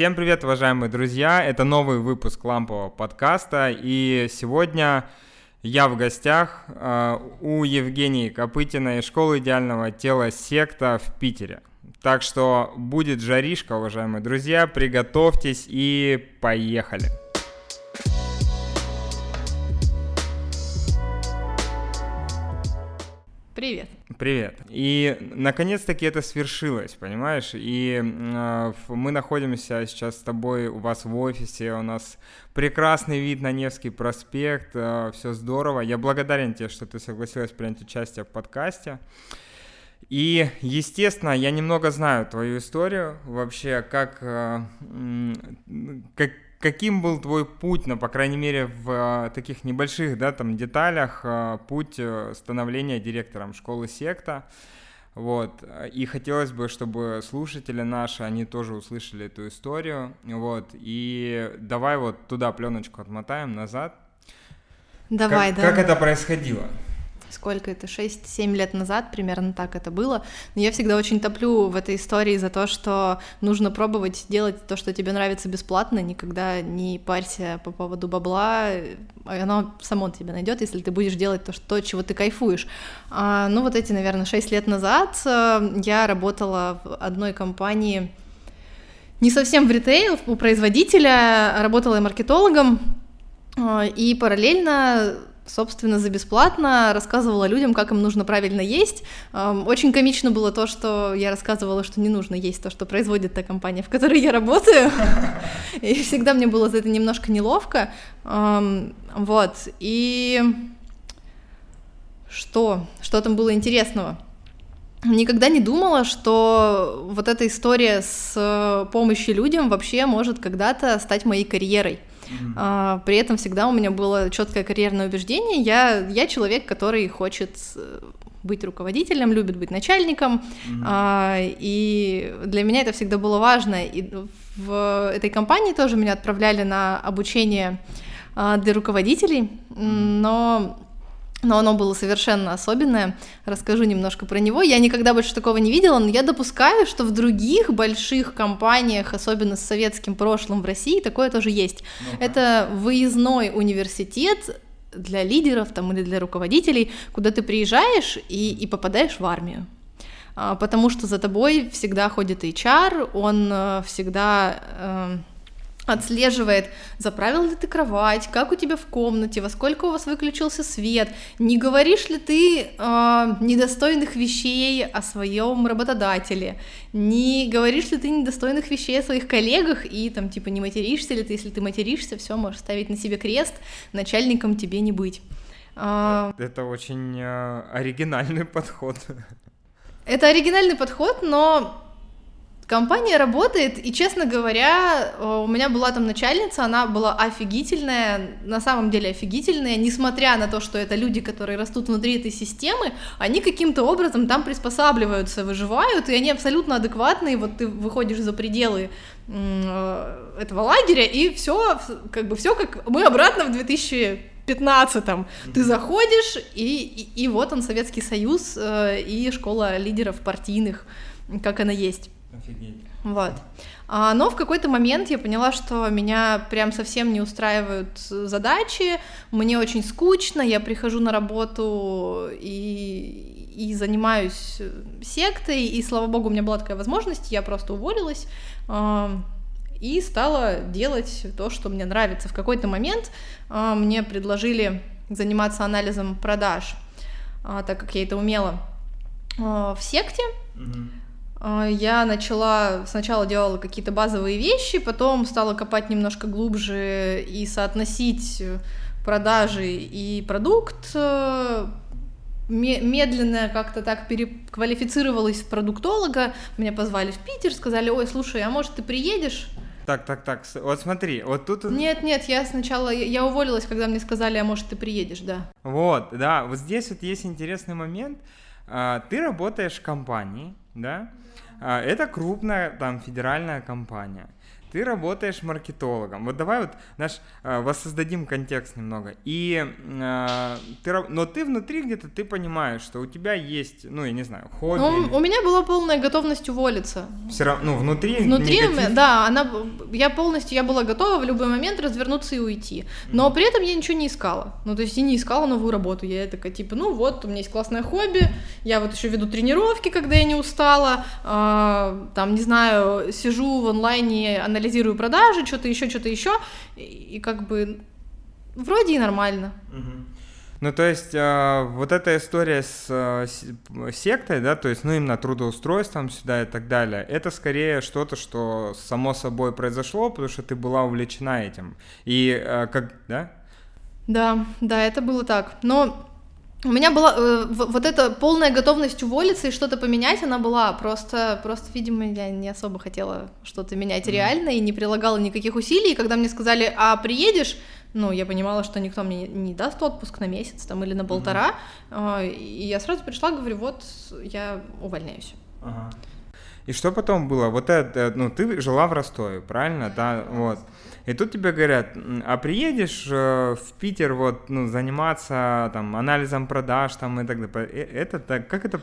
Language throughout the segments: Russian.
Всем привет, уважаемые друзья! Это новый выпуск лампового подкаста, и сегодня я в гостях э, у Евгении Копытиной школы идеального тела секта в Питере. Так что будет жаришка, уважаемые друзья, приготовьтесь и поехали! Привет. Привет. И наконец-таки это свершилось, понимаешь? И э, мы находимся сейчас с тобой у вас в офисе, у нас прекрасный вид на Невский проспект, э, все здорово. Я благодарен тебе, что ты согласилась принять участие в подкасте. И, естественно, я немного знаю твою историю, вообще, как, э, как, каким был твой путь, ну, по крайней мере, в а, таких небольших, да, там, деталях, а, путь э, становления директором школы секта, вот, и хотелось бы, чтобы слушатели наши, они тоже услышали эту историю, вот, и давай вот туда пленочку отмотаем назад. Давай, как, да. Как это происходило? Сколько это, 6-7 лет назад, примерно так это было. Но я всегда очень топлю в этой истории за то, что нужно пробовать делать то, что тебе нравится бесплатно, никогда не парься по поводу бабла, оно само тебе найдет, если ты будешь делать то, что, чего ты кайфуешь. А, ну вот эти, наверное, 6 лет назад э, я работала в одной компании, не совсем в ритейл, у производителя, работала я маркетологом, э, и параллельно собственно, за бесплатно рассказывала людям, как им нужно правильно есть. Очень комично было то, что я рассказывала, что не нужно есть то, что производит та компания, в которой я работаю. И всегда мне было за это немножко неловко. Вот. И что? Что там было интересного? Никогда не думала, что вот эта история с помощью людям вообще может когда-то стать моей карьерой. А, при этом всегда у меня было четкое карьерное убеждение. Я, я человек, который хочет э, быть руководителем, любит быть начальником, mm-hmm. а, и для меня это всегда было важно. И в этой компании тоже меня отправляли на обучение а, для руководителей, но но оно было совершенно особенное. Расскажу немножко про него. Я никогда больше такого не видела, но я допускаю, что в других больших компаниях, особенно с советским прошлым в России, такое тоже есть. ну Это выездной университет для лидеров там, или для руководителей, куда ты приезжаешь и, и попадаешь в армию а, потому что за тобой всегда ходит HR, он э, всегда э, отслеживает, заправил ли ты кровать, как у тебя в комнате, во сколько у вас выключился свет, не говоришь ли ты э, недостойных вещей о своем работодателе, не говоришь ли ты недостойных вещей о своих коллегах и там типа не материшься ли ты, если ты материшься, все можешь ставить на себе крест, начальником тебе не быть. А, Это очень э, оригинальный подход. Это оригинальный подход, но Компания работает, и, честно говоря, э, у меня была там начальница, она была офигительная, на самом деле офигительная, несмотря на то, что это люди, которые растут внутри этой системы, они каким-то образом там приспосабливаются, выживают, и они абсолютно адекватные, вот ты выходишь за пределы э, этого лагеря, и все, как бы все как мы обратно в 2000 15-м. Ты заходишь, и, и, и вот он, Советский Союз э, и школа лидеров партийных, как она есть. Офигеть. Вот. А, но в какой-то момент я поняла, что меня прям совсем не устраивают задачи, мне очень скучно, я прихожу на работу и, и занимаюсь сектой, и слава богу, у меня была такая возможность, я просто уволилась а, и стала делать то, что мне нравится. В какой-то момент а, мне предложили заниматься анализом продаж, так как я это умела в секте. Mm-hmm. А, я начала, сначала делала какие-то базовые вещи, потом стала копать немножко глубже и соотносить продажи и продукт. Медленно как-то так переквалифицировалась в продуктолога. Меня позвали в Питер, сказали, ой, слушай, а может ты приедешь? Так, так, так, вот смотри, вот тут... Нет, нет, я сначала, я уволилась, когда мне сказали, а может ты приедешь, да. Вот, да, вот здесь вот есть интересный момент. А, ты работаешь в компании, да, это крупная там федеральная компания. Ты работаешь маркетологом. Вот давай вот наш э, воссоздадим контекст немного. И э, ты, но ты внутри где-то ты понимаешь, что у тебя есть, ну я не знаю, хобби. Ну, у меня была полная готовность уволиться. Все равно, ну внутри. Внутри, негатив... да, она, я полностью, я была готова в любой момент развернуться и уйти. Но при этом я ничего не искала. Ну то есть я не искала новую работу. Я такая типа, ну вот у меня есть классное хобби, я вот еще веду тренировки, когда я не устала, э, там не знаю, сижу в онлайне, анализирую продажи, что-то еще, что-то еще, и, и как бы вроде и нормально. Ну, то есть, э, вот эта история с, э, сектой, да, то есть, ну, именно трудоустройством сюда и так далее, это скорее что-то, что само собой произошло, потому что ты была увлечена этим. И э, как, да? Да, да, это было так. Но у меня была э, вот эта полная готовность уволиться и что-то поменять, она была просто, просто, видимо, я не особо хотела что-то менять mm-hmm. реально и не прилагала никаких усилий. И когда мне сказали, а приедешь, ну, я понимала, что никто мне не даст отпуск на месяц там или на полтора, mm-hmm. э, и я сразу пришла, говорю, вот я увольняюсь. Ага. И что потом было? Вот это, ну, ты жила в Ростове, правильно, да, вот. И тут тебе говорят, а приедешь э, в Питер вот, ну, заниматься там анализом продаж там и так далее. Э, это так, как это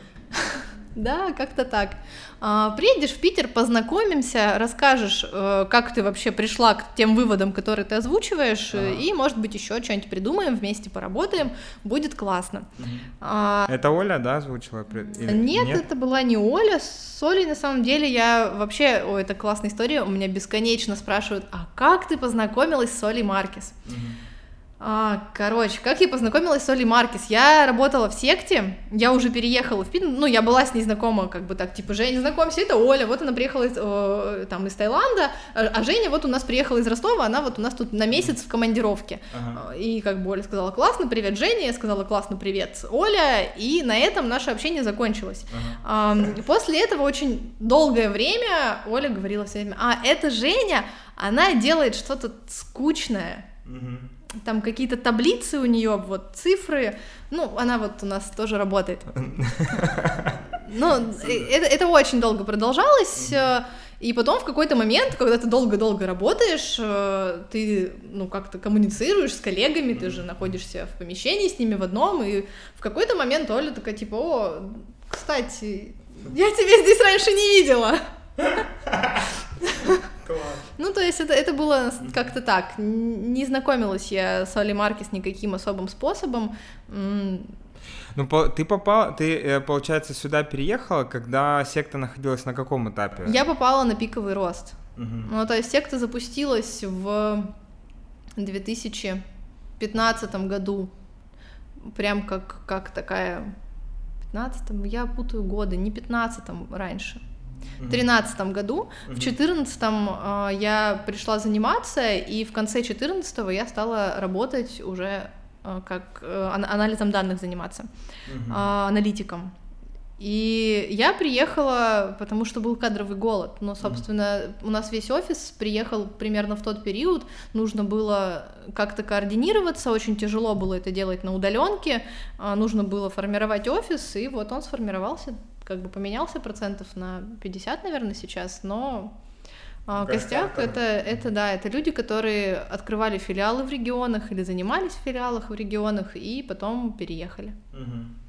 да, как-то так. А, приедешь в Питер, познакомимся, расскажешь, э, как ты вообще пришла к тем выводам, которые ты озвучиваешь, ага. и, может быть, еще что-нибудь придумаем, вместе поработаем, будет классно. Угу. А... Это Оля, да, озвучила? Или... Нет, Нет, это была не Оля. С Олей, на самом деле, я вообще... Ой, это классная история. У меня бесконечно спрашивают, а как ты познакомилась с Олей Маркес? Угу. А, короче, как я познакомилась с Олей Маркис? Я работала в секте, я уже переехала в Питер, ну, я была с ней знакома, как бы так, типа, Женя, знакомься, это Оля, вот она приехала из, э, там, из Таиланда, а, а Женя вот у нас приехала из Ростова, она вот у нас тут на месяц в командировке. Ага. И как бы Оля сказала, классно, привет, Женя, я сказала, классно, привет, Оля, и на этом наше общение закончилось. Ага. А, после этого очень долгое время Оля говорила все время, а, это Женя, она делает что-то скучное. Угу там какие-то таблицы у нее, вот цифры, ну, она вот у нас тоже работает. Ну, это, это очень долго продолжалось, э, и потом в какой-то момент, когда ты долго-долго работаешь, э, ты, ну, как-то коммуницируешь с коллегами, ты же находишься в помещении с ними в одном, и в какой-то момент Оля такая, типа, о, кстати, я тебя здесь раньше не видела. Ну, то есть это, это было как-то так. Не знакомилась я с Оли Маркис никаким особым способом. Ну, ты попал, ты, э, получается, сюда переехала, когда секта находилась на каком этапе? Я попала на пиковый рост. Угу. Ну, то есть секта запустилась в 2015 году. Прям как, как такая... 15 я путаю годы, не 15 раньше. В тринадцатом году, в четырнадцатом э, я пришла заниматься, и в конце четырнадцатого я стала работать уже э, как э, анализом данных заниматься, э, аналитиком. И я приехала, потому что был кадровый голод. Но, собственно, у нас весь офис приехал примерно в тот период. Нужно было как-то координироваться, очень тяжело было это делать на удаленке. Нужно было формировать офис, и вот он сформировался как бы поменялся процентов на 50, наверное, сейчас, но а, костяк это, это да, это люди, которые открывали филиалы в регионах или занимались в филиалах в регионах и потом переехали. Угу.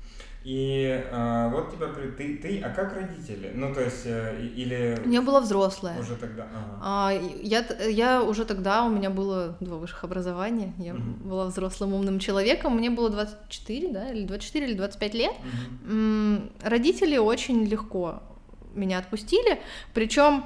И а, вот тебя ты, ты, а как родители? Ну, то есть, э, или... Я была взрослая. Уже тогда? Ага. А, я, я уже тогда, у меня было два высших образования, я угу. была взрослым умным человеком, мне было 24, да, или 24, или 25 лет. Угу. Родители очень легко меня отпустили, причем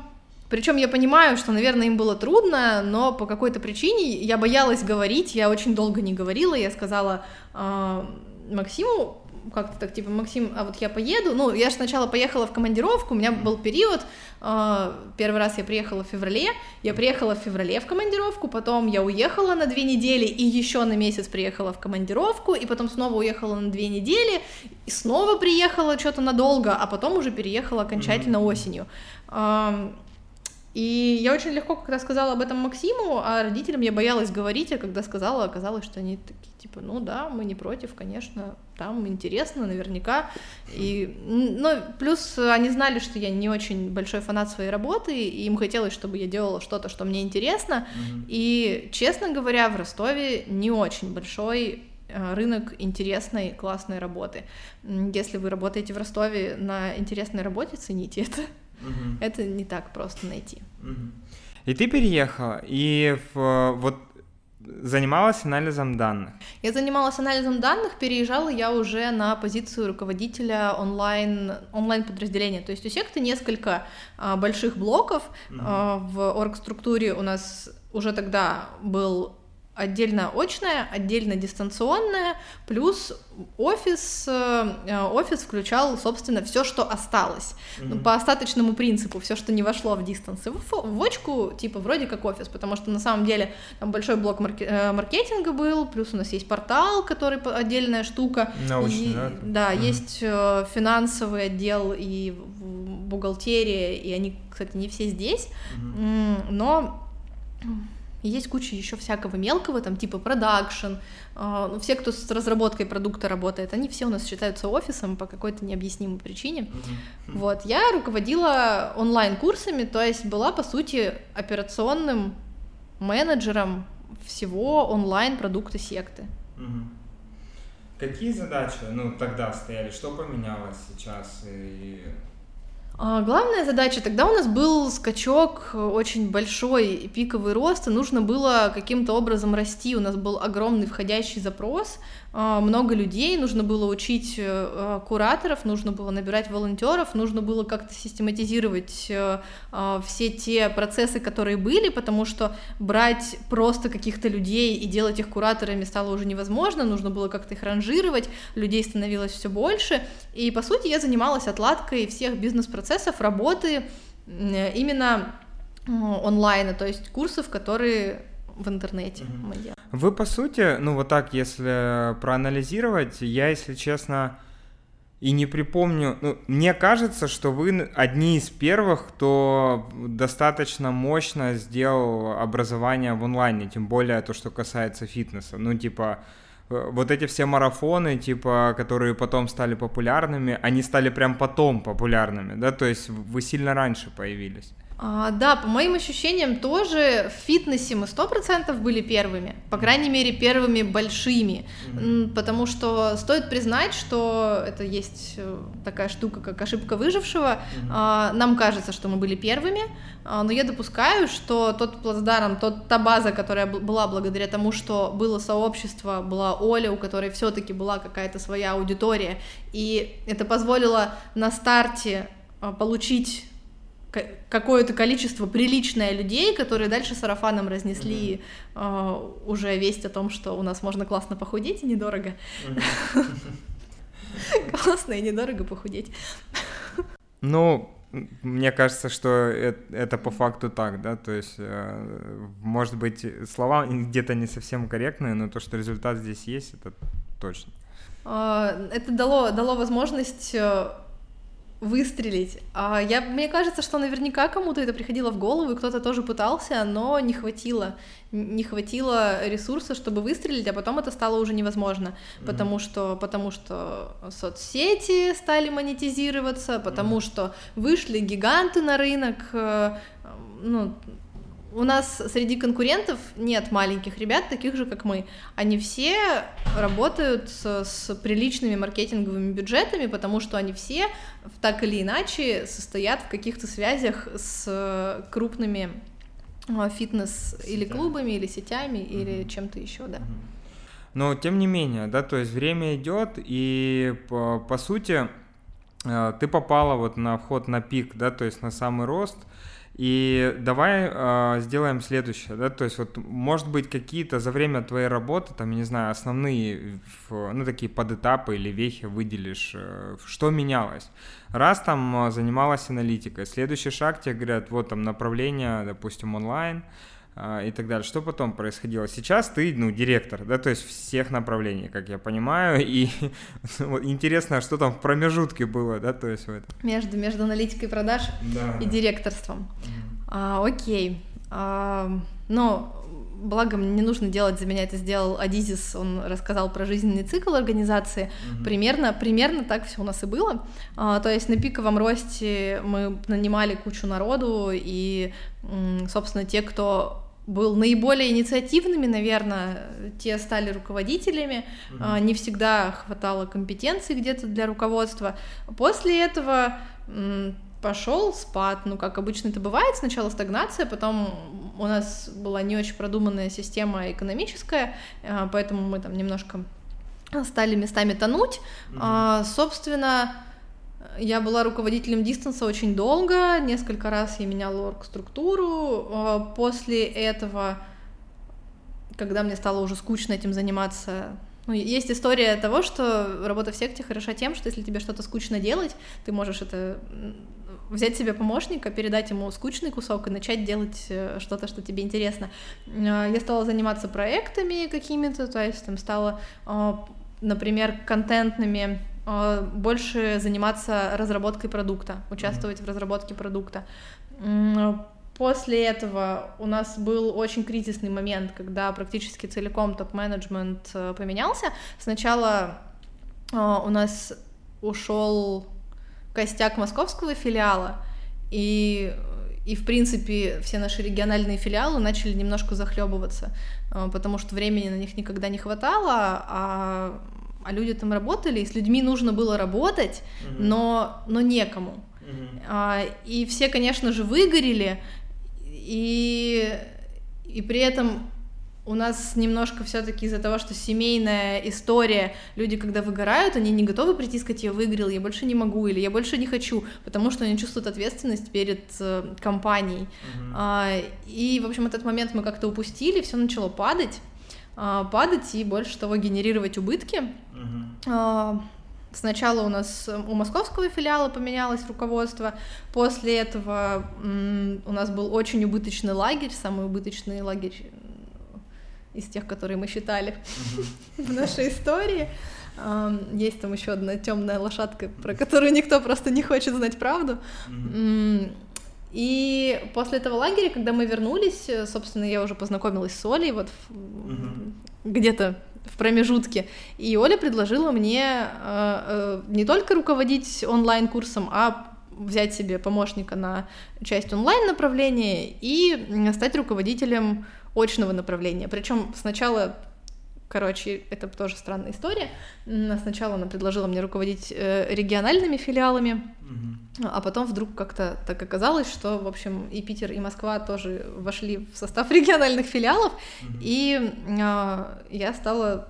причем я понимаю, что, наверное, им было трудно, но по какой-то причине я боялась говорить, я очень долго не говорила, я сказала э, Максиму, как-то так, типа, Максим, а вот я поеду, ну, я же сначала поехала в командировку, у меня был период, э, первый раз я приехала в феврале, я приехала в феврале в командировку, потом я уехала на две недели и еще на месяц приехала в командировку, и потом снова уехала на две недели, и снова приехала что-то надолго, а потом уже переехала окончательно осенью. И я очень легко когда сказала об этом Максиму, а родителям я боялась говорить, а когда сказала, оказалось, что они такие, типа, ну да, мы не против, конечно, там интересно, наверняка. И, ну, плюс они знали, что я не очень большой фанат своей работы, и им хотелось, чтобы я делала что-то, что мне интересно. Mm-hmm. И, честно говоря, в Ростове не очень большой э, рынок интересной, классной работы. Если вы работаете в Ростове на интересной работе, цените это. Угу. Это не так просто найти. Угу. И ты переехала, и в, вот занималась анализом данных? Я занималась анализом данных, переезжала я уже на позицию руководителя онлайн, онлайн подразделения. То есть у секты несколько а, больших блоков. Mm-hmm. А, в оргструктуре у нас уже тогда был отдельно очная, отдельно дистанционная, плюс офис, э, офис включал, собственно, все, что осталось. Mm-hmm. по остаточному принципу, все, что не вошло в дистанс. В, в очку, типа, вроде как офис, потому что на самом деле там большой блок марке- э, маркетинга был, плюс у нас есть портал, который отдельная штука. Научный, и, да? Да, mm-hmm. есть э, финансовый отдел и бухгалтерия, и они, кстати, не все здесь, mm-hmm. но и есть куча еще всякого мелкого, там типа продакшн. Э, ну, все, кто с разработкой продукта работает, они все у нас считаются офисом по какой-то необъяснимой причине. Mm-hmm. Вот, я руководила онлайн-курсами, то есть была, по сути, операционным менеджером всего онлайн-продукта секты. Mm-hmm. Какие задачи, ну, тогда стояли? Что поменялось сейчас? И а, главная задача, тогда у нас был скачок э, очень большой, пиковый рост, и нужно было каким-то образом расти. У нас был огромный входящий запрос, а, много людей, нужно было учить э, а, кураторов, нужно было набирать волонтеров, нужно было как-то систематизировать э, а, все те процессы, которые были, потому что брать просто каких-то людей и делать их кураторами стало уже невозможно, нужно было как-то их ранжировать, людей становилось все больше, и по сути я занималась отладкой всех бизнес-процессов, работы именно онлайна, то есть курсов, которые в интернете mm-hmm. мы делаем. Вы, по сути, ну вот так, если проанализировать, я, если честно, и не припомню, ну, мне кажется, что вы одни из первых, кто достаточно мощно сделал образование в онлайне, тем более то, что касается фитнеса. Ну, типа, э, вот эти все марафоны, типа, которые потом стали популярными, они стали прям потом популярными, да, то есть вы сильно раньше появились. А, да, по моим ощущениям тоже в фитнесе мы сто процентов были первыми, по крайней мере первыми большими, mm-hmm. потому что стоит признать, что это есть э, такая штука, как ошибка выжившего. Mm-hmm. А, нам кажется, что мы были первыми, а, но я допускаю, что тот плацдарм, тот, та база, которая была благодаря тому, что было сообщество, была Оля, у которой все-таки была какая-то своя аудитория, и это позволило на старте а, получить какое-то количество приличное людей, которые дальше сарафаном разнесли mm-hmm. э, уже весть о том, что у нас можно классно похудеть и недорого. Классно и недорого похудеть. Ну, мне кажется, что это, это по факту так, да, то есть, э, может быть, слова где-то не совсем корректные, но то, что результат здесь есть, это точно. А, это дало, дало возможность э, выстрелить. А я, мне кажется, что наверняка кому-то это приходило в голову, и кто-то тоже пытался, но не хватило. Не хватило ресурса, чтобы выстрелить, а потом это стало уже невозможно, mm-hmm. потому что, потому что соцсети стали монетизироваться, потому mm-hmm. что вышли гиганты на рынок, э, ну, у нас среди конкурентов нет маленьких ребят, таких же, как мы. Они все работают с, с приличными маркетинговыми бюджетами, потому что они все так или иначе состоят в каких-то связях с крупными а, фитнес Сетя. или клубами, или сетями, угу. или чем-то еще, да. Но тем не менее, да, то есть время идет, и по, по сути э, ты попала вот на вход на пик, да, то есть на самый рост – и давай э, сделаем следующее, да, то есть вот, может быть, какие-то за время твоей работы, там, я не знаю, основные, ну, такие подэтапы или вехи выделишь, э, что менялось. Раз там занималась аналитикой, следующий шаг тебе говорят, вот там направление, допустим, онлайн, а, и так далее. Что потом происходило? Сейчас ты, ну, директор, да, то есть всех направлений, как я понимаю, и вот, интересно, что там в промежутке было, да, то есть вот. Между, между аналитикой продаж да. и директорством. А, окей. А, но благо мне не нужно делать за меня это сделал Адизис, он рассказал про жизненный цикл организации. Mm-hmm. Примерно, примерно так все у нас и было. А, то есть на пиковом росте мы нанимали кучу народу, и, собственно, те, кто был наиболее инициативными, наверное, те стали руководителями, mm-hmm. не всегда хватало компетенций где-то для руководства. После этого пошел спад, ну, как обычно это бывает, сначала стагнация, потом у нас была не очень продуманная система экономическая, а, поэтому мы там немножко стали местами тонуть. Mm-hmm. Собственно, я была руководителем дистанса очень долго, несколько раз я меняла орг-структуру. А, после этого, когда мне стало уже скучно этим заниматься, ну, есть история того, что работа в секте хороша тем, что если тебе что-то скучно делать, ты можешь это взять себе помощника, передать ему скучный кусок и начать делать э, что-то, что тебе интересно. А, я стала заниматься проектами какими-то, то есть там стала, а, например, контентными больше заниматься разработкой продукта, участвовать mm-hmm. в разработке продукта. После этого у нас был очень кризисный момент, когда практически целиком топ-менеджмент э, поменялся. Сначала у нас ушел костяк московского филиала, и и, в принципе, все наши региональные филиалы начали немножко захлебываться, э, потому что времени на них никогда не хватало, а а люди там работали, и с людьми нужно было работать, mm-hmm. но, но некому. Mm-hmm. А, и все, конечно же, выгорели, и, и при этом у нас немножко все-таки из-за того, что семейная история, люди, когда выгорают, они не готовы прийти и сказать, я выиграл, я больше не могу, или я больше не хочу, потому что они чувствуют ответственность перед э, компанией. Mm-hmm. А, и, в общем, этот момент мы как-то упустили, все начало падать. А, падать и больше того генерировать убытки. Uh-huh. Сначала у нас у московского филиала поменялось руководство, после этого у нас был очень убыточный лагерь, самый убыточный лагерь из тех, которые мы считали в нашей истории. Есть там еще одна темная лошадка, про которую никто просто не хочет знать правду. И после этого лагеря, когда мы вернулись, э, собственно, я уже познакомилась с Олей вот угу. где-то в промежутке. И Оля предложила мне э, э, не только руководить онлайн-курсом, а взять себе помощника на часть онлайн направления и стать руководителем очного направления. Причем сначала Короче, это тоже странная история. Сначала она предложила мне руководить э, региональными филиалами, угу. а потом вдруг как-то так оказалось, что, в общем, и Питер, и Москва тоже вошли в состав региональных филиалов, угу. и э, я стала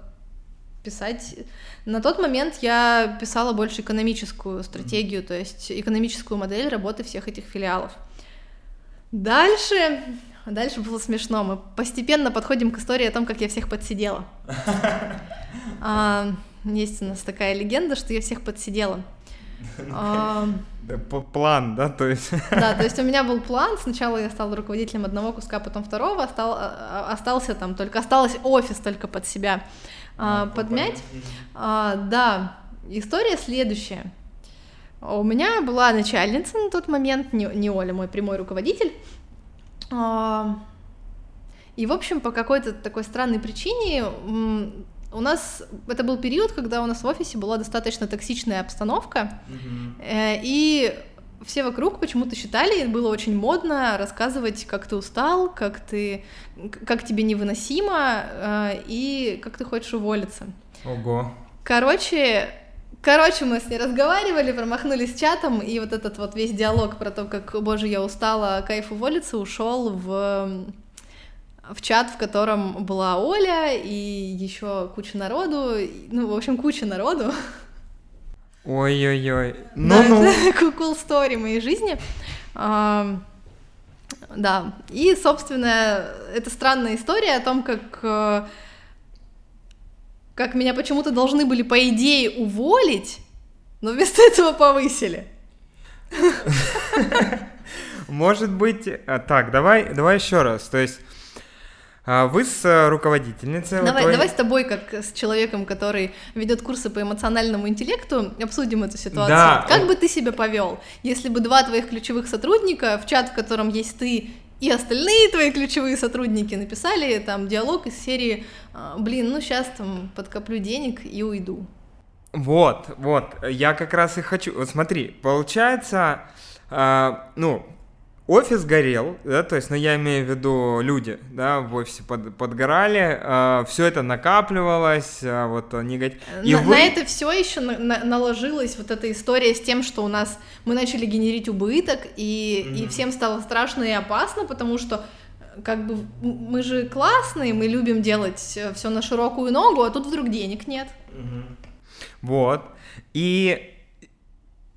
писать. На тот момент я писала больше экономическую стратегию, то есть экономическую модель работы всех этих филиалов. Дальше а дальше было смешно. Мы постепенно подходим к истории о том, как я всех подсидела. А, есть у нас такая легенда, что я всех подсидела. А, план, да, то есть. Да, то есть у меня был план. Сначала я стала руководителем одного куска, потом второго. Остал, остался там только осталось офис только под себя подмять. Да, история следующая. У меня была начальница на тот момент, не Оля, мой прямой руководитель. И, в общем, по какой-то такой странной причине у нас это был период, когда у нас в офисе была достаточно токсичная обстановка, mm-hmm. и все вокруг почему-то считали, было очень модно рассказывать, как ты устал, как ты, как тебе невыносимо э, и как ты хочешь уволиться. Ого. Короче, Короче, мы с ней разговаривали, промахнулись чатом, и вот этот вот весь диалог про то, как, боже, я устала, кайф уволиться, ушел в в чат, в котором была Оля и еще куча народу, ну, в общем, куча народу. Ой-ой-ой. Ну-ну. Да, это cool story моей жизни. А, да, и, собственно, это странная история о том, как э, как меня почему-то должны были, по идее, уволить, но вместо этого повысили. Может быть, а, так, давай, давай еще раз. То есть А вы с э, руководительницей... Давай, твоей... давай с тобой, как с человеком, который ведет курсы по эмоциональному интеллекту, обсудим эту ситуацию. Да. Как бы ты себя повел, если бы два твоих ключевых сотрудника, в чат, в котором есть ты и остальные твои ключевые сотрудники, написали там диалог из серии «А, «Блин, ну сейчас там подкоплю денег и уйду». Вот, вот, я как раз и хочу... Вот смотри, получается, э, ну, офис горел, да, то есть, ну, я имею в виду люди, да, в офисе под, подгорали, э, все это накапливалось, э, вот негатив. На, вы... на это все еще на, на, наложилась вот эта история с тем, что у нас мы начали генерить убыток, и, mm-hmm. и всем стало страшно и опасно, потому что как бы мы же классные, мы любим делать все на широкую ногу, а тут вдруг денег нет. Mm-hmm. Вот. И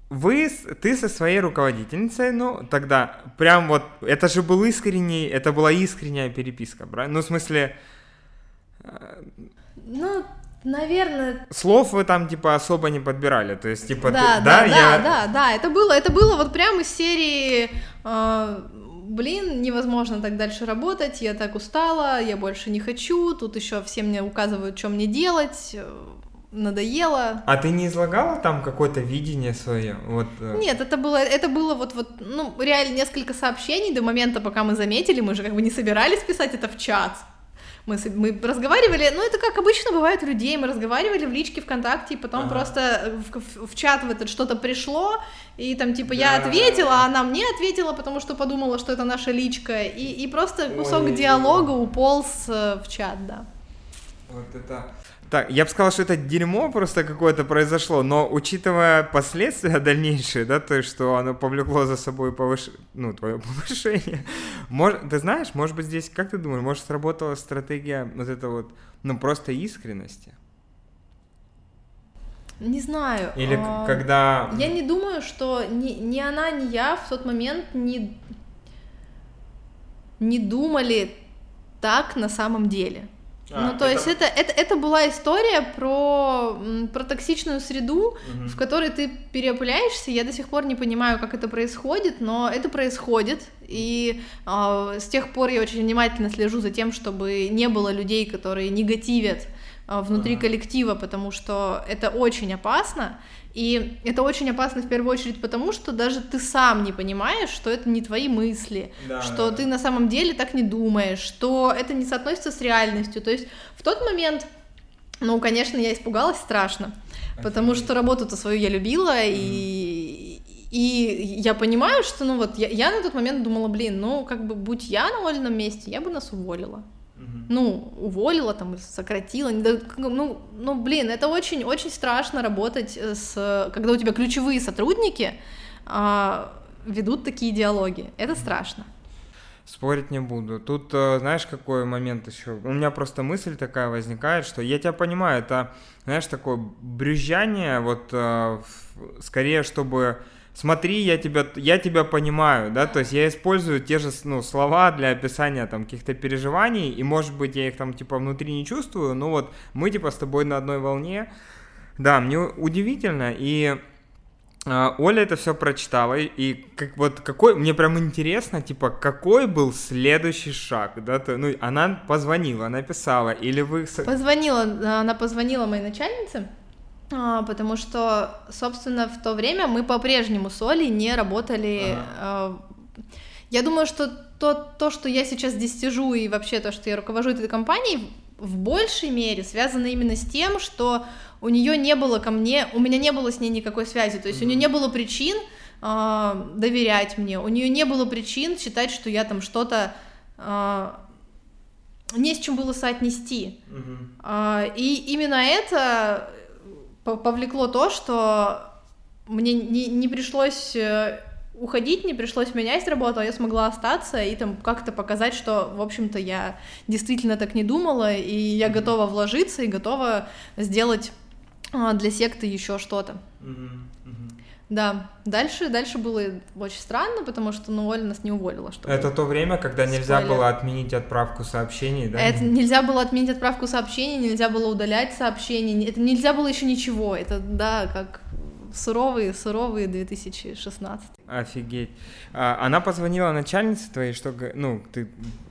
вы, ты со своей руководительницей, ну, тогда прям вот, это же был искренний, это была искренняя переписка, правильно? Ну, в смысле... Э, ну, наверное... Слов вы там, типа, особо не подбирали, то есть, типа, да, ты, да, да, я... да, да, да, это было, это было вот прямо из серии... Э, блин, невозможно так дальше работать, я так устала, я больше не хочу, тут еще все мне указывают, что мне делать, надоело. А ты не излагала там какое-то видение свое? Вот. Э? Нет, это было, это было вот, вот, ну, реально несколько сообщений до момента, пока мы заметили, мы же как бы не собирались писать это в чат. Мы, мы разговаривали, ну это как обычно бывает у людей, мы разговаривали в личке ВКонтакте, и потом ага. просто в, в, в чат в этот что-то пришло, и там типа да. я ответила, а она мне ответила, потому что подумала, что это наша личка, и, и просто кусок Ой, диалога уполз э, в чат, да. Вот это так, я бы сказал, что это дерьмо просто какое-то произошло, но учитывая последствия дальнейшие, да, то есть, что оно повлекло за собой повыш... ну, твое повышение, может, ты знаешь, может быть, здесь, как ты думаешь, может, сработала стратегия вот это вот, ну, просто искренности? Не знаю. Или а, когда... Я не думаю, что ни, ни она, ни я в тот момент не, не думали так на самом деле. А, ну, то это... есть это, это, это была история про, про токсичную среду, угу. в которой ты переопыляешься. Я до сих пор не понимаю, как это происходит, но это происходит. И э, с тех пор я очень внимательно слежу за тем, чтобы не было людей, которые негативят внутри ага. коллектива, потому что это очень опасно. И это очень опасно в первую очередь потому, что даже ты сам не понимаешь, что это не твои мысли, да, что да. ты на самом деле так не думаешь, что это не соотносится с реальностью. То есть в тот момент, ну, конечно, я испугалась страшно, Офигеть. потому что работу-то свою я любила, mm. и, и я понимаю, что, ну вот, я, я на тот момент думала, блин, ну, как бы, будь я на вольном месте, я бы нас уволила ну, уволила там, сократила, ну, ну, блин, это очень-очень страшно работать с, когда у тебя ключевые сотрудники а, ведут такие диалоги, это страшно. Спорить не буду. Тут, э, знаешь, какой момент еще? У меня просто мысль такая возникает, что я тебя понимаю, это, знаешь, такое брюзжание, вот э, скорее, чтобы смотри, я тебя, я тебя понимаю, да, то есть я использую те же, ну, слова для описания там каких-то переживаний, и, может быть, я их там, типа, внутри не чувствую, но вот мы, типа, с тобой на одной волне, да, мне удивительно, и э, Оля это все прочитала, и как вот какой, мне прям интересно, типа, какой был следующий шаг, да, то, ну, она позвонила, написала, или вы... Позвонила, она позвонила моей начальнице, а, потому что, собственно, в то время мы по-прежнему с Олей не работали. Ага. А, я думаю, что то, то, что я сейчас здесь сижу, и вообще то, что я руковожу этой компанией, в большей мере связано именно с тем, что у нее не было ко мне, у меня не было с ней никакой связи, то есть mm-hmm. у нее не было причин э, доверять мне, у нее не было причин считать, что я там что-то э, не с чем было соотнести. Mm-hmm. Э, и именно это повлекло то, что мне не, не пришлось э, уходить, не пришлось менять работу, а я смогла остаться и там как-то показать, что, в общем-то, я действительно так не думала, и я готова вложиться и готова сделать а, для секты еще что-то. Да, дальше, дальше было очень странно, потому что ну, Оля нас не уволила. Чтобы... Это то время, когда нельзя Спойлер. было отменить отправку сообщений, да? Это нельзя было отменить отправку сообщений, нельзя было удалять сообщения, это нельзя было еще ничего. Это, да, как суровые, суровые 2016. Офигеть. А, она позвонила начальнице твоей, что, ну, ты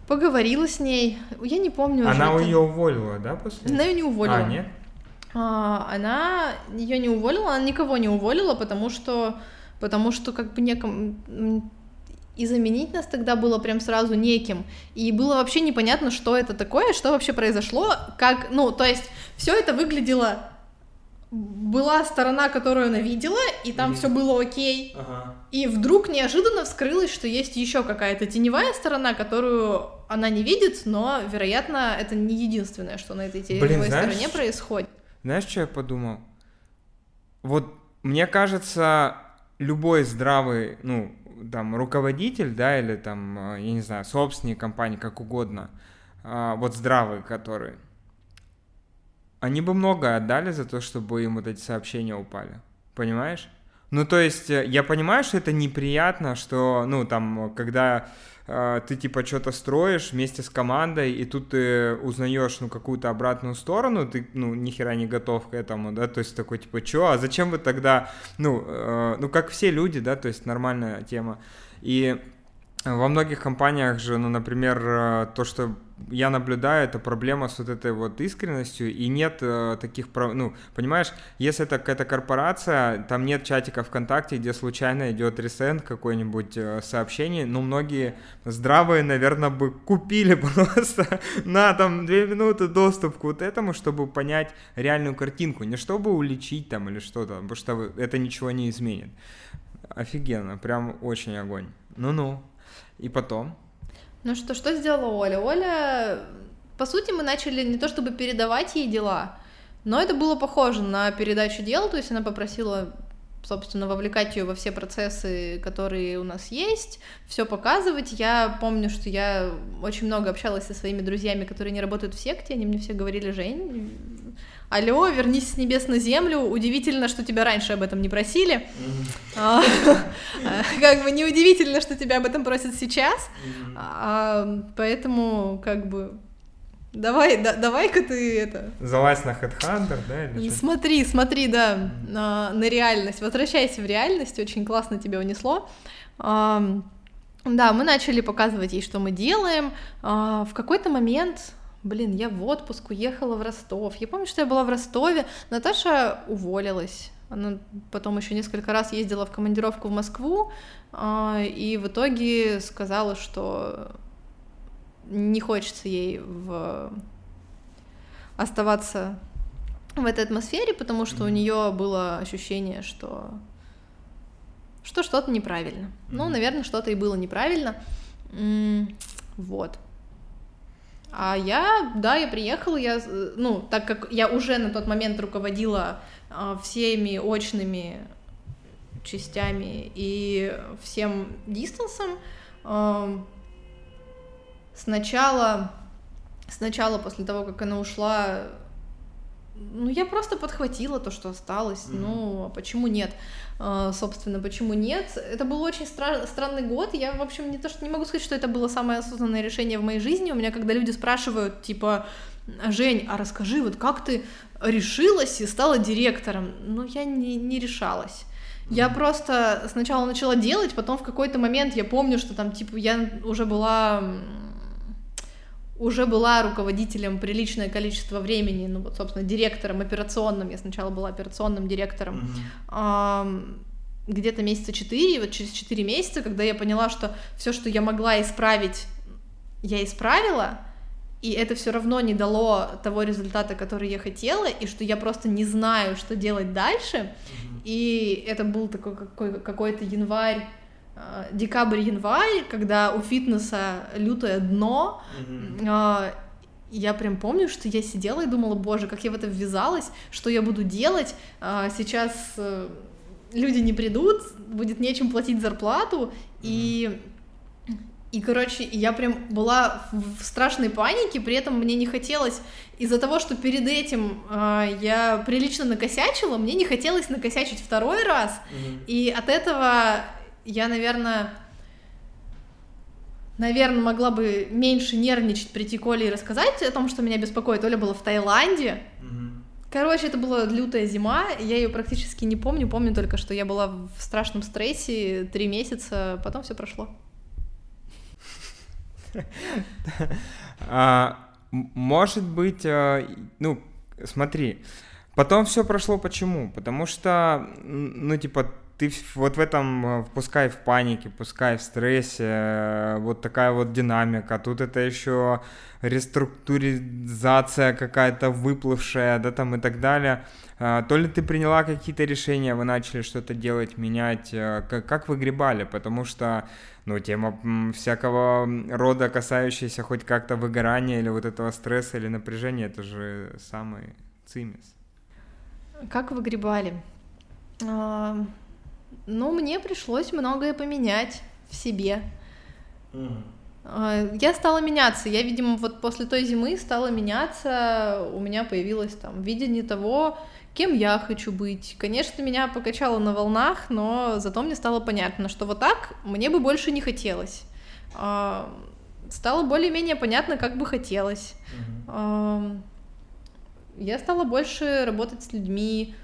Поговорила с ней. Я не помню. Она уже, ее уволила, да, после? Она ее не уволила. А, нет? А, она ее не уволила, она никого не уволила, потому что, потому что как бы неком и заменить нас тогда было прям сразу неким. И было вообще непонятно, что это такое, что вообще произошло, как, ну, то есть все это выглядело была сторона, которую она видела, и там mm-hmm. все было окей. Ага. И вдруг неожиданно вскрылось, что есть еще какая-то теневая сторона, которую она не видит, но, вероятно, это не единственное, что на этой теневой Блин, знаешь, стороне происходит. Знаешь, что я подумал? Вот мне кажется, любой здравый, ну, там, руководитель, да, или там, э, я не знаю, собственник компании, как угодно, а, вот здравый, который, они бы многое отдали за то, чтобы им вот эти сообщения упали. Понимаешь? Ну, то есть, э, я понимаю, что это неприятно, что, ну, там, когда э, ты, типа, что-то строишь вместе с командой, и тут ты узнаешь, ну, какую-то обратную сторону, ты, ну, ни хера не готов к этому, да, то есть, такой, типа, чё, а зачем вы тогда, ну, э, ну, как все люди, да, то есть, нормальная тема. И во многих компаниях же, ну, например, э, то, что я наблюдаю, это проблема с вот этой вот искренностью, и нет э, таких, ну, понимаешь, если это какая-то корпорация, там нет чатика ВКонтакте, где случайно идет ресенд какой-нибудь э, сообщение, ну, многие здравые, наверное, бы купили просто на там две минуты доступ к вот этому, чтобы понять реальную картинку, не чтобы уличить там или что-то, потому что это ничего не изменит. Офигенно, прям очень огонь. Ну-ну. И потом? Ну что, что сделала Оля? Оля, по сути, мы начали не то чтобы передавать ей дела, но это было похоже на передачу дел, то есть она попросила собственно, вовлекать ее во все процессы, которые у нас есть, все показывать. Я помню, что я очень много общалась со своими друзьями, которые не работают в секте, они мне все говорили, Жень, алло, вернись с небес на землю, удивительно, что тебя раньше об этом не просили. А, как бы неудивительно, что тебя об этом просят сейчас. А, поэтому, как бы, Давай, да, давай-ка ты это... Залазь на Headhunter, да? Или смотри, смотри, да, на, на реальность. Возвращайся в реальность, очень классно тебя унесло. А, да, мы начали показывать ей, что мы делаем. А, в какой-то момент Блин, я в отпуск уехала в Ростов. Я помню, что я была в Ростове. Наташа уволилась. Она потом еще несколько раз ездила в командировку в Москву а, и в итоге сказала, что не хочется ей в... оставаться в этой атмосфере, потому что у нее было ощущение, что что что-то неправильно. Mm-hmm. Ну, наверное, что-то и было неправильно. М- вот. А я, да, я приехала, я, ну, так как я уже на тот момент руководила э, всеми очными частями и всем дистансом, э, сначала, сначала после того, как она ушла, ну, я просто подхватила то, что осталось. Mm-hmm. Ну, а почему нет? Uh, собственно, почему нет? Это был очень стра- странный год. Я, в общем, не то, что не могу сказать, что это было самое осознанное решение в моей жизни. У меня, когда люди спрашивают, типа, Жень, а расскажи, вот как ты решилась и стала директором? Ну, я не, не решалась. Я просто сначала начала делать, потом в какой-то момент я помню, что там, типа, я уже была уже была руководителем приличное количество времени, ну вот, собственно, директором операционным, я сначала была операционным директором, mm-hmm. где-то месяца четыре, вот через четыре месяца, когда я поняла, что все, что я могла исправить, я исправила, и это все равно не дало того результата, который я хотела, и что я просто не знаю, что делать дальше, mm-hmm. и это был такой какой- какой-то январь декабрь-январь, когда у фитнеса лютое дно, mm-hmm. я прям помню, что я сидела и думала, боже, как я в это ввязалась, что я буду делать, э, сейчас люди не придут, будет нечем платить зарплату, mm-hmm. и и, короче, я прям была в страшной панике, при этом мне не хотелось, из-за того, что перед этим э, я прилично накосячила, мне не хотелось накосячить второй раз, mm-hmm. и от этого я, наверное, наверное, могла бы меньше нервничать, прийти к Оле и рассказать о том, что меня беспокоит. Оля была в Таиланде. Короче, это была лютая зима, я ее практически не помню, помню только, что я была в страшном стрессе три месяца, потом все прошло. А, может быть, э, ну, смотри, потом все прошло почему? Потому что, ну, типа, ты вот в этом, э, пускай в панике, пускай в стрессе, э, вот такая вот динамика, тут это еще реструктуризация какая-то выплывшая, да, там и так далее. А, то ли ты приняла какие-то решения, вы начали что-то делать, менять, как, как вы гребали, потому что, ну, тема всякого рода, касающаяся хоть как-то выгорания или вот этого стресса или напряжения, это же самый цимис. Как выгребали? Ну, мне пришлось многое поменять в себе. Mm. Я стала меняться. Я, видимо, вот после той зимы стала меняться. У меня появилось там видение того, кем я хочу быть. Конечно, меня покачало на волнах, но зато мне стало понятно, что вот так мне бы больше не хотелось. А, стало более-менее понятно, как бы хотелось. Mm-hmm. Я стала больше работать с людьми,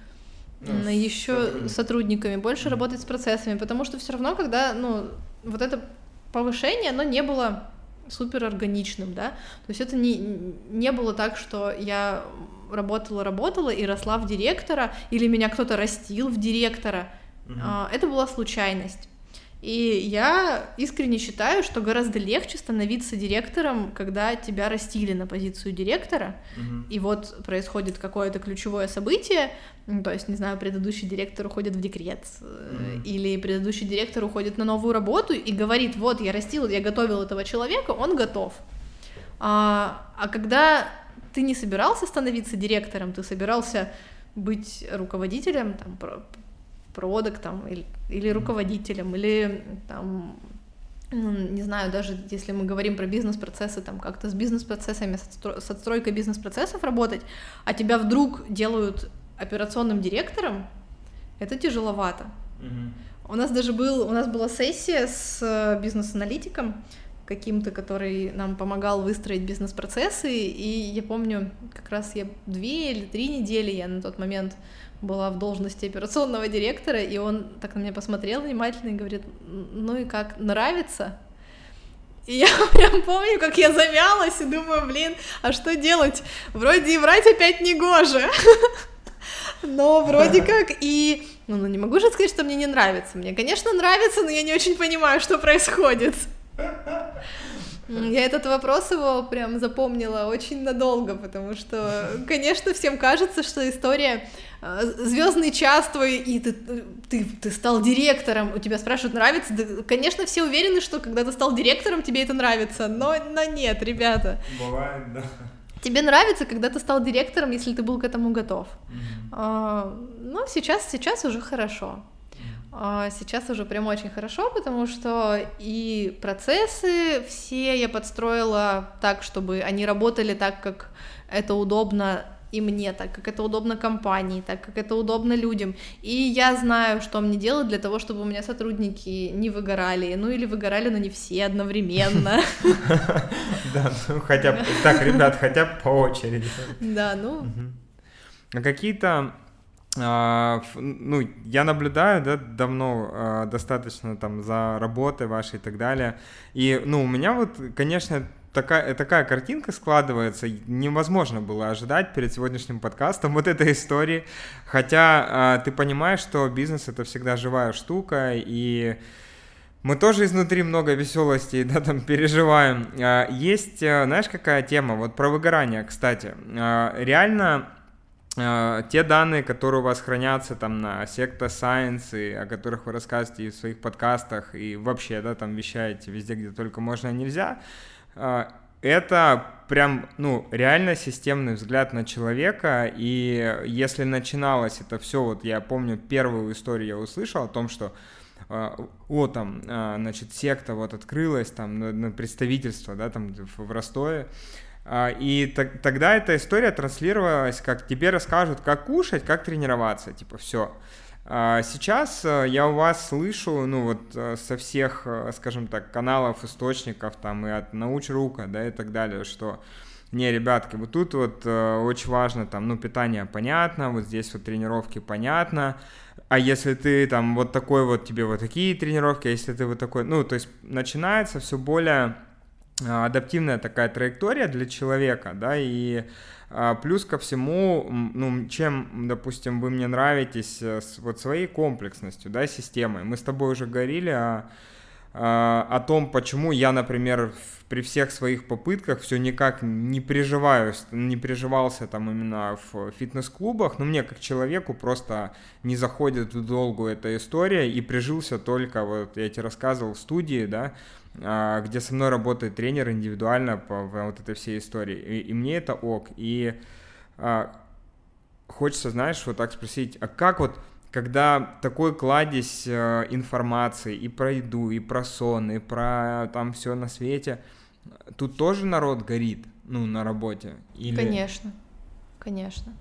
ну, еще сотрудниками. сотрудниками, больше mm-hmm. работать с процессами, потому что все равно, когда, ну, вот это повышение, оно не было супер органичным, да, то есть это не, не было так, что я работала, работала и росла в директора, или меня кто-то растил в директора, mm-hmm. это была случайность. И я искренне считаю, что гораздо легче становиться директором, когда тебя растили на позицию директора, угу. и вот происходит какое-то ключевое событие, ну, то есть, не знаю, предыдущий директор уходит в декрет, угу. или предыдущий директор уходит на новую работу и говорит, вот, я растил, я готовил этого человека, он готов. А, а когда ты не собирался становиться директором, ты собирался быть руководителем, там, продуктом или, или руководителем, или там, ну, не знаю, даже если мы говорим про бизнес-процессы, там как-то с бизнес-процессами, с отстройкой бизнес-процессов работать, а тебя вдруг делают операционным директором, это тяжеловато. Mm-hmm. У нас даже был, у нас была сессия с э, бизнес-аналитиком каким-то, который нам помогал выстроить бизнес-процессы, и я помню, как раз я две или три недели я на тот момент была в должности операционного директора, и он так на меня посмотрел внимательно и говорит, ну и как, нравится? И я прям помню, как я замялась и думаю, блин, а что делать? Вроде и врать опять не гоже. Но вроде как и... Ну, ну, не могу же сказать, что мне не нравится. Мне, конечно, нравится, но я не очень понимаю, что происходит. Я этот вопрос его прям запомнила очень надолго, потому что, конечно, всем кажется, что история э, звездный час твой, и ты, ты, ты стал директором, у тебя спрашивают, нравится? Да, конечно, все уверены, что когда ты стал директором, тебе это нравится, но, но нет, ребята. Бывает, да. Тебе нравится, когда ты стал директором, если ты был к этому готов. Mm-hmm. А, ну, сейчас, сейчас уже хорошо. А сейчас уже прям очень хорошо, потому что и процессы все я подстроила так, чтобы они работали так, как это удобно и мне, так как это удобно компании, так как это удобно людям. И я знаю, что мне делать для того, чтобы у меня сотрудники не выгорали, ну или выгорали, но не все одновременно. Да, ну хотя бы, так, ребят, хотя бы по очереди. Да, ну. А какие-то ну, я наблюдаю, да, давно а, достаточно там за работой вашей и так далее. И, ну, у меня вот, конечно, такая, такая картинка складывается, невозможно было ожидать перед сегодняшним подкастом вот этой истории, хотя а, ты понимаешь, что бизнес это всегда живая штука, и мы тоже изнутри много веселости, да, там переживаем. Есть, знаешь, какая тема, вот про выгорание, кстати, реально Э, те данные, которые у вас хранятся там на Secta Science, и о которых вы рассказываете и в своих подкастах, и вообще, да, там вещаете везде, где только можно и нельзя, э, это прям, ну, реально системный взгляд на человека, и если начиналось это все, вот я помню первую историю я услышал о том, что э, о, там, значит, секта вот открылась, там, на представительство, да, там, в Ростове, и тогда эта история транслировалась, как тебе расскажут, как кушать, как тренироваться, типа все. А, сейчас э, я у вас слышу, ну вот э, со всех, э, скажем так, каналов, источников, там и от Научрука, да, и так далее, что не, ребятки, вот тут вот очень важно, там, ну, питание понятно, вот здесь вот тренировки понятно, а если ты там вот такой вот, тебе вот такие тренировки, а если ты вот такой, ну, то есть начинается все более адаптивная такая траектория для человека, да, и а, плюс ко всему, ну, чем, допустим, вы мне нравитесь э, вот своей комплексностью, да, системой. Мы с тобой уже говорили о, о том, почему я, например, при всех своих попытках все никак не приживаюсь, не приживался там именно в фитнес-клубах, но мне как человеку просто не заходит в долгу эта история и прижился только, вот я тебе рассказывал, в студии, да, а, где со мной работает тренер индивидуально по, по вот этой всей истории. И, и мне это ок. И а, хочется, знаешь, вот так спросить, а как вот, когда такой кладезь а, информации и про еду, и про сон, и про там все на свете, тут тоже народ горит, ну, на работе? Или... Конечно, конечно.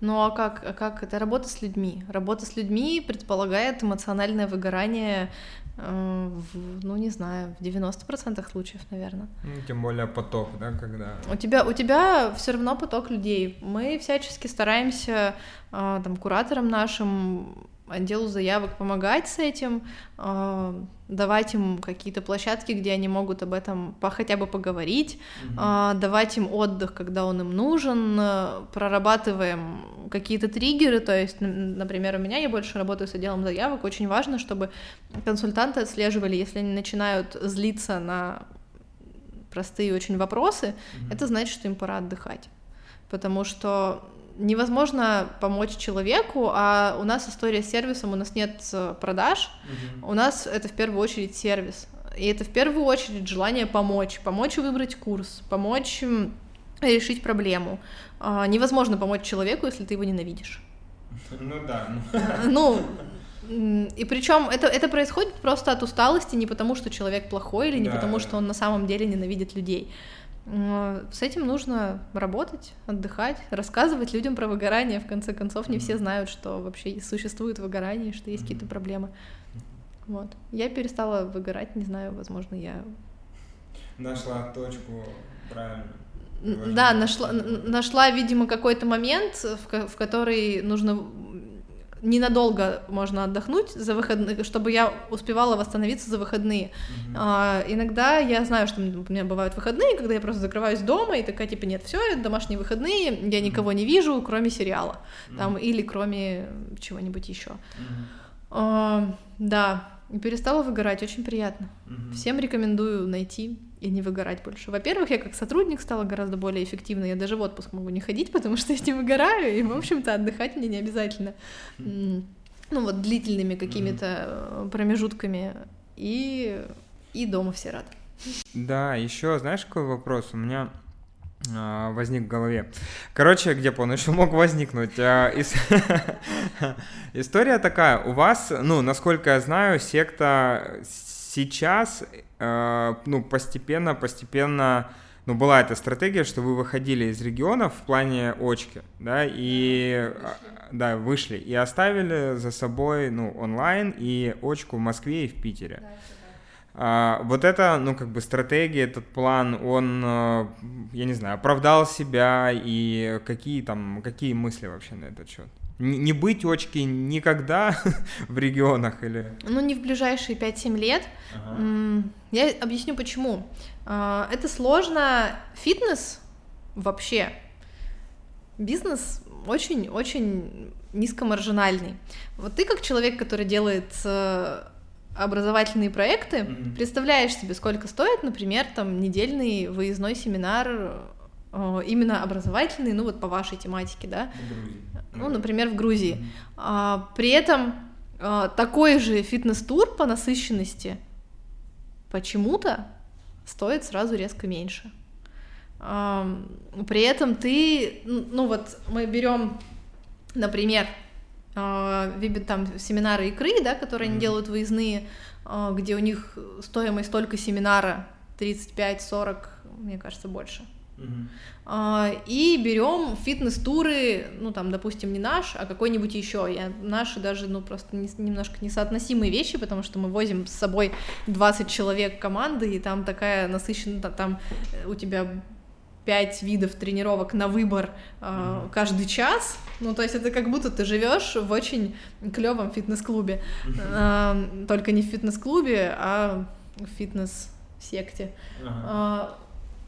Ну а как, а как это работа с людьми? Работа с людьми предполагает эмоциональное выгорание Э, в, ну, не знаю, в 90% случаев, наверное. Ну, тем более поток, да, когда... У тебя, у тебя все равно поток людей. Мы всячески стараемся э, там, кураторам нашим отделу заявок помогать с этим, э, давать им какие-то площадки, где они могут об этом по, хотя бы поговорить, mm-hmm. давать им отдых, когда он им нужен, э, прорабатываем какие-то триггеры, то есть, например, у меня я больше работаю с отделом заявок, очень важно, чтобы консультанты отслеживали, если они начинают злиться на простые очень вопросы, mm-hmm. это значит, что им пора отдыхать, потому что невозможно помочь человеку, а у нас история с сервисом, у нас нет э, продаж, угу. у нас это в первую очередь сервис. И это в первую очередь желание помочь, помочь выбрать курс, помочь решить проблему. А, невозможно помочь человеку, если ты его ненавидишь. Ну да. Ну, и причем это, это происходит просто от усталости, не потому что человек плохой или не да, потому что он на самом деле ненавидит людей. С этим нужно работать, отдыхать, рассказывать людям про выгорание. В конце концов, не все знают, что вообще существует выгорание, что есть какие-то проблемы. Вот. Я перестала выгорать, не знаю, возможно, я... Нашла точку правильно. Да, нашла, нашла, видимо, какой-то момент, в, в который нужно ненадолго можно отдохнуть за выходные, чтобы я успевала восстановиться за выходные. Mm-hmm. А, иногда я знаю, что у меня бывают выходные, когда я просто закрываюсь дома и такая типа нет, все, это домашние выходные, я никого не вижу, кроме сериала, mm-hmm. там или кроме чего-нибудь еще. Mm-hmm. А, да, перестала выгорать, очень приятно. Mm-hmm. Всем рекомендую найти и не выгорать больше. Во-первых, я как сотрудник стала гораздо более эффективной, я даже в отпуск могу не ходить, потому что я не выгораю, и, в общем-то, отдыхать мне не обязательно. Ну вот длительными какими-то э, промежутками, и, и дома все рады. Да, еще знаешь, какой вопрос? У меня а, возник в голове. Короче, где он еще мог возникнуть? А, история такая. У вас, ну, насколько я знаю, секта сейчас, э, ну, постепенно, постепенно, ну, была эта стратегия, что вы выходили из регионов в плане очки, да, и, а, да, вышли, и оставили за собой, ну, онлайн и очку в Москве и в Питере. А, вот это, ну, как бы стратегия, этот план, он, э, я не знаю, оправдал себя, и какие там, какие мысли вообще на этот счет? Не быть очки никогда в регионах или? Ну, не в ближайшие 5-7 лет. Ага. Я объясню почему. А, это сложно. Фитнес вообще, бизнес очень-очень низкомаржинальный. Вот ты как человек, который делает э, образовательные проекты, mm-hmm. представляешь себе, сколько стоит, например, там недельный выездной семинар именно образовательный, ну вот по вашей тематике, да? ну, например, в Грузии. А, при этом а, такой же фитнес-тур по насыщенности почему-то стоит сразу резко меньше. А, при этом ты, ну вот мы берем, например, а, там семинары икры, да, которые они делают выездные, где у них стоимость только семинара 35-40, мне кажется, больше. Uh-huh. И берем фитнес-туры, ну там, допустим, не наш, а какой-нибудь еще. Я, наши даже, ну, просто не, немножко несоотносимые вещи, потому что мы возим с собой 20 человек команды, и там такая насыщенная, там э, у тебя пять видов тренировок на выбор э, каждый час. Ну, то есть это как будто ты живешь в очень клевом фитнес-клубе. Э, только не в фитнес-клубе, а в фитнес секте. Ага.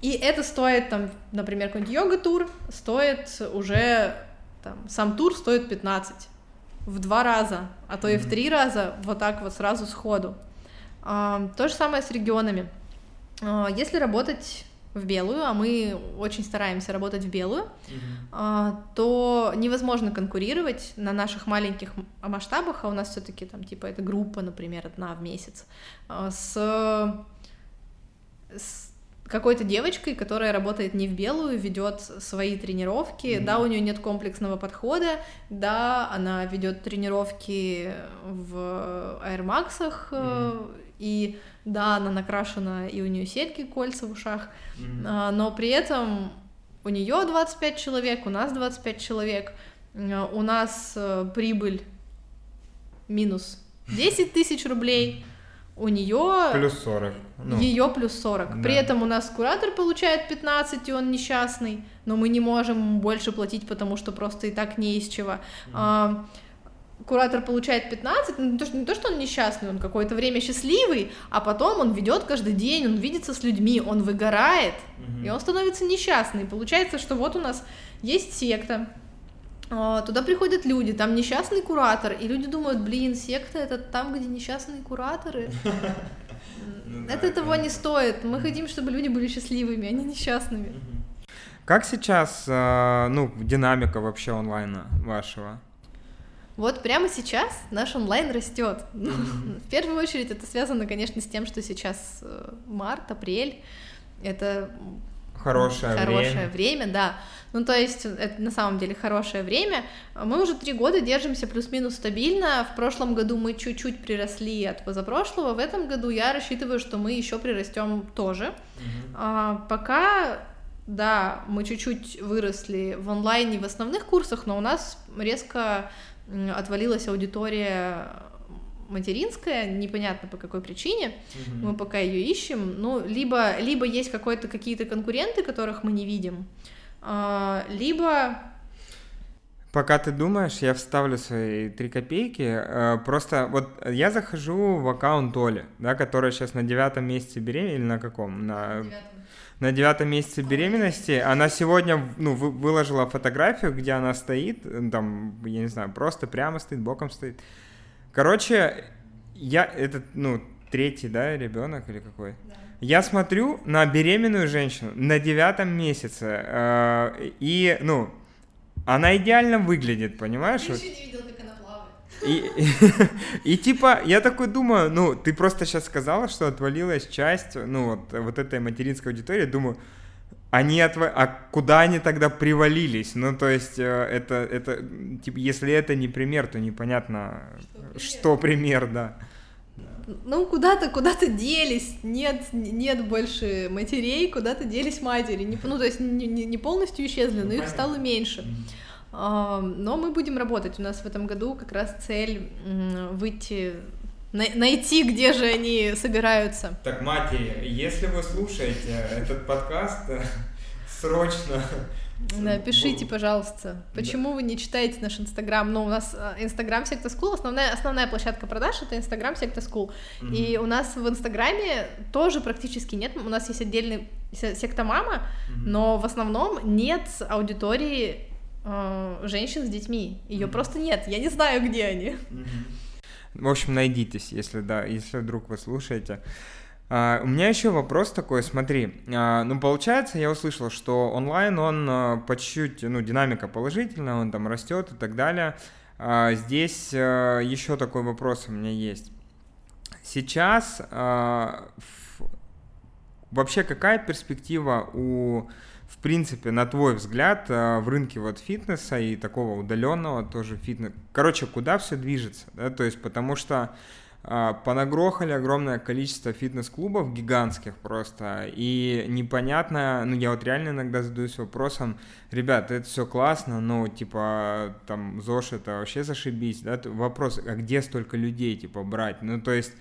И это стоит, там, например, какой-нибудь йога-тур стоит уже, там, сам тур стоит 15 в два раза, а то и в три раза, вот так вот сразу сходу. А, то же самое с регионами. А, если работать в белую, а мы очень стараемся работать в белую, mm-hmm. то невозможно конкурировать на наших маленьких масштабах, а у нас все-таки там типа это группа, например, одна в месяц, с, с какой-то девочкой, которая работает не в белую, ведет свои тренировки. Mm-hmm. Да, у нее нет комплексного подхода, да, она ведет тренировки в аэромаксах, mm-hmm. и да, она накрашена, и у нее сетки, кольца в ушах, mm-hmm. но при этом у нее 25 человек, у нас 25 человек, у нас э, прибыль минус 10 тысяч рублей, у нее... Плюс 40. Ну, ее плюс 40. Да. При этом у нас куратор получает 15, и он несчастный, но мы не можем больше платить, потому что просто и так не из чего. Mm. А, куратор получает 15, ну, не то, что, не то, что он несчастный, он какое-то время счастливый, а потом он ведет каждый день, он видится с людьми, он выгорает, mm-hmm. и он становится несчастный. Получается, что вот у нас есть секта, туда приходят люди, там несчастный куратор, и люди думают, блин, секта это там, где несчастные кураторы. Ну это того не стоит. Мы хотим, чтобы люди были счастливыми, а не несчастными. Как сейчас, а, ну, динамика вообще онлайна вашего? Вот прямо сейчас наш онлайн растет. В первую очередь это связано, конечно, с тем, что сейчас э, март, апрель. Это хорошее, хорошее время. время, да. Ну, то есть, это на самом деле хорошее время. Мы уже три года держимся плюс-минус стабильно. В прошлом году мы чуть-чуть приросли от позапрошлого. В этом году я рассчитываю, что мы еще прирастем тоже. Mm-hmm. А, пока да, мы чуть-чуть выросли в онлайне в основных курсах, но у нас резко отвалилась аудитория материнская, непонятно по какой причине, угу. мы пока ее ищем, ну, либо, либо есть какой-то какие-то конкуренты, которых мы не видим, а, либо... Пока ты думаешь, я вставлю свои три копейки. Э, просто вот я захожу в аккаунт Оли, да, которая сейчас на девятом месяце беременна, или на каком? На, на девятом месяце беременности. Она сегодня ну, выложила фотографию, где она стоит, там, я не знаю, просто прямо стоит, боком стоит. Короче, я, этот, ну, третий, да, ребенок или какой? Да. Я смотрю на беременную женщину на девятом месяце, э, и, ну, она идеально выглядит, понимаешь? Ты еще не видел, как она плавает. И, и, типа, я такой думаю, ну, ты просто сейчас сказала, что отвалилась часть, ну, вот, вот этой материнской аудитории, думаю, они отв... а куда они тогда привалились? Ну, то есть, э, это, это, типа, если это не пример, то непонятно, что пример, что пример да. Ну, куда-то, куда-то делись, нет, нет больше матерей, куда-то делись матери, не, ну, то есть не, не полностью исчезли, но их стало меньше. Но мы будем работать, у нас в этом году как раз цель выйти найти, где же они собираются. Так, матери, если вы слушаете этот подкаст, срочно да, пишите, пожалуйста, почему да. вы не читаете наш Инстаграм? Ну, у нас э, Инстаграм Секта School, основная, основная площадка продаж — это Инстаграм Секта. Mm-hmm. И у нас в Инстаграме тоже практически нет, у нас есть отдельный Секта Мама, но в основном нет аудитории э, женщин с детьми. Ее просто нет, я не знаю, где они. Mm-hmm. В общем, найдитесь, если да, если вдруг вы слушаете. Uh, у меня еще вопрос такой, смотри, uh, ну получается, я услышал, что онлайн он uh, по чуть-чуть, ну динамика положительная, он там растет и так далее. Здесь еще такой вопрос у меня есть. Сейчас вообще какая перспектива у, в принципе, на твой взгляд, в рынке вот фитнеса и такого удаленного тоже фитнеса? Короче, куда все движется, да, то есть потому что а, понагрохали огромное количество фитнес-клубов гигантских просто, и непонятно, ну я вот реально иногда задаюсь вопросом, ребят, это все классно, но типа там ЗОЖ это вообще зашибись, да, вопрос, а где столько людей типа брать, ну то есть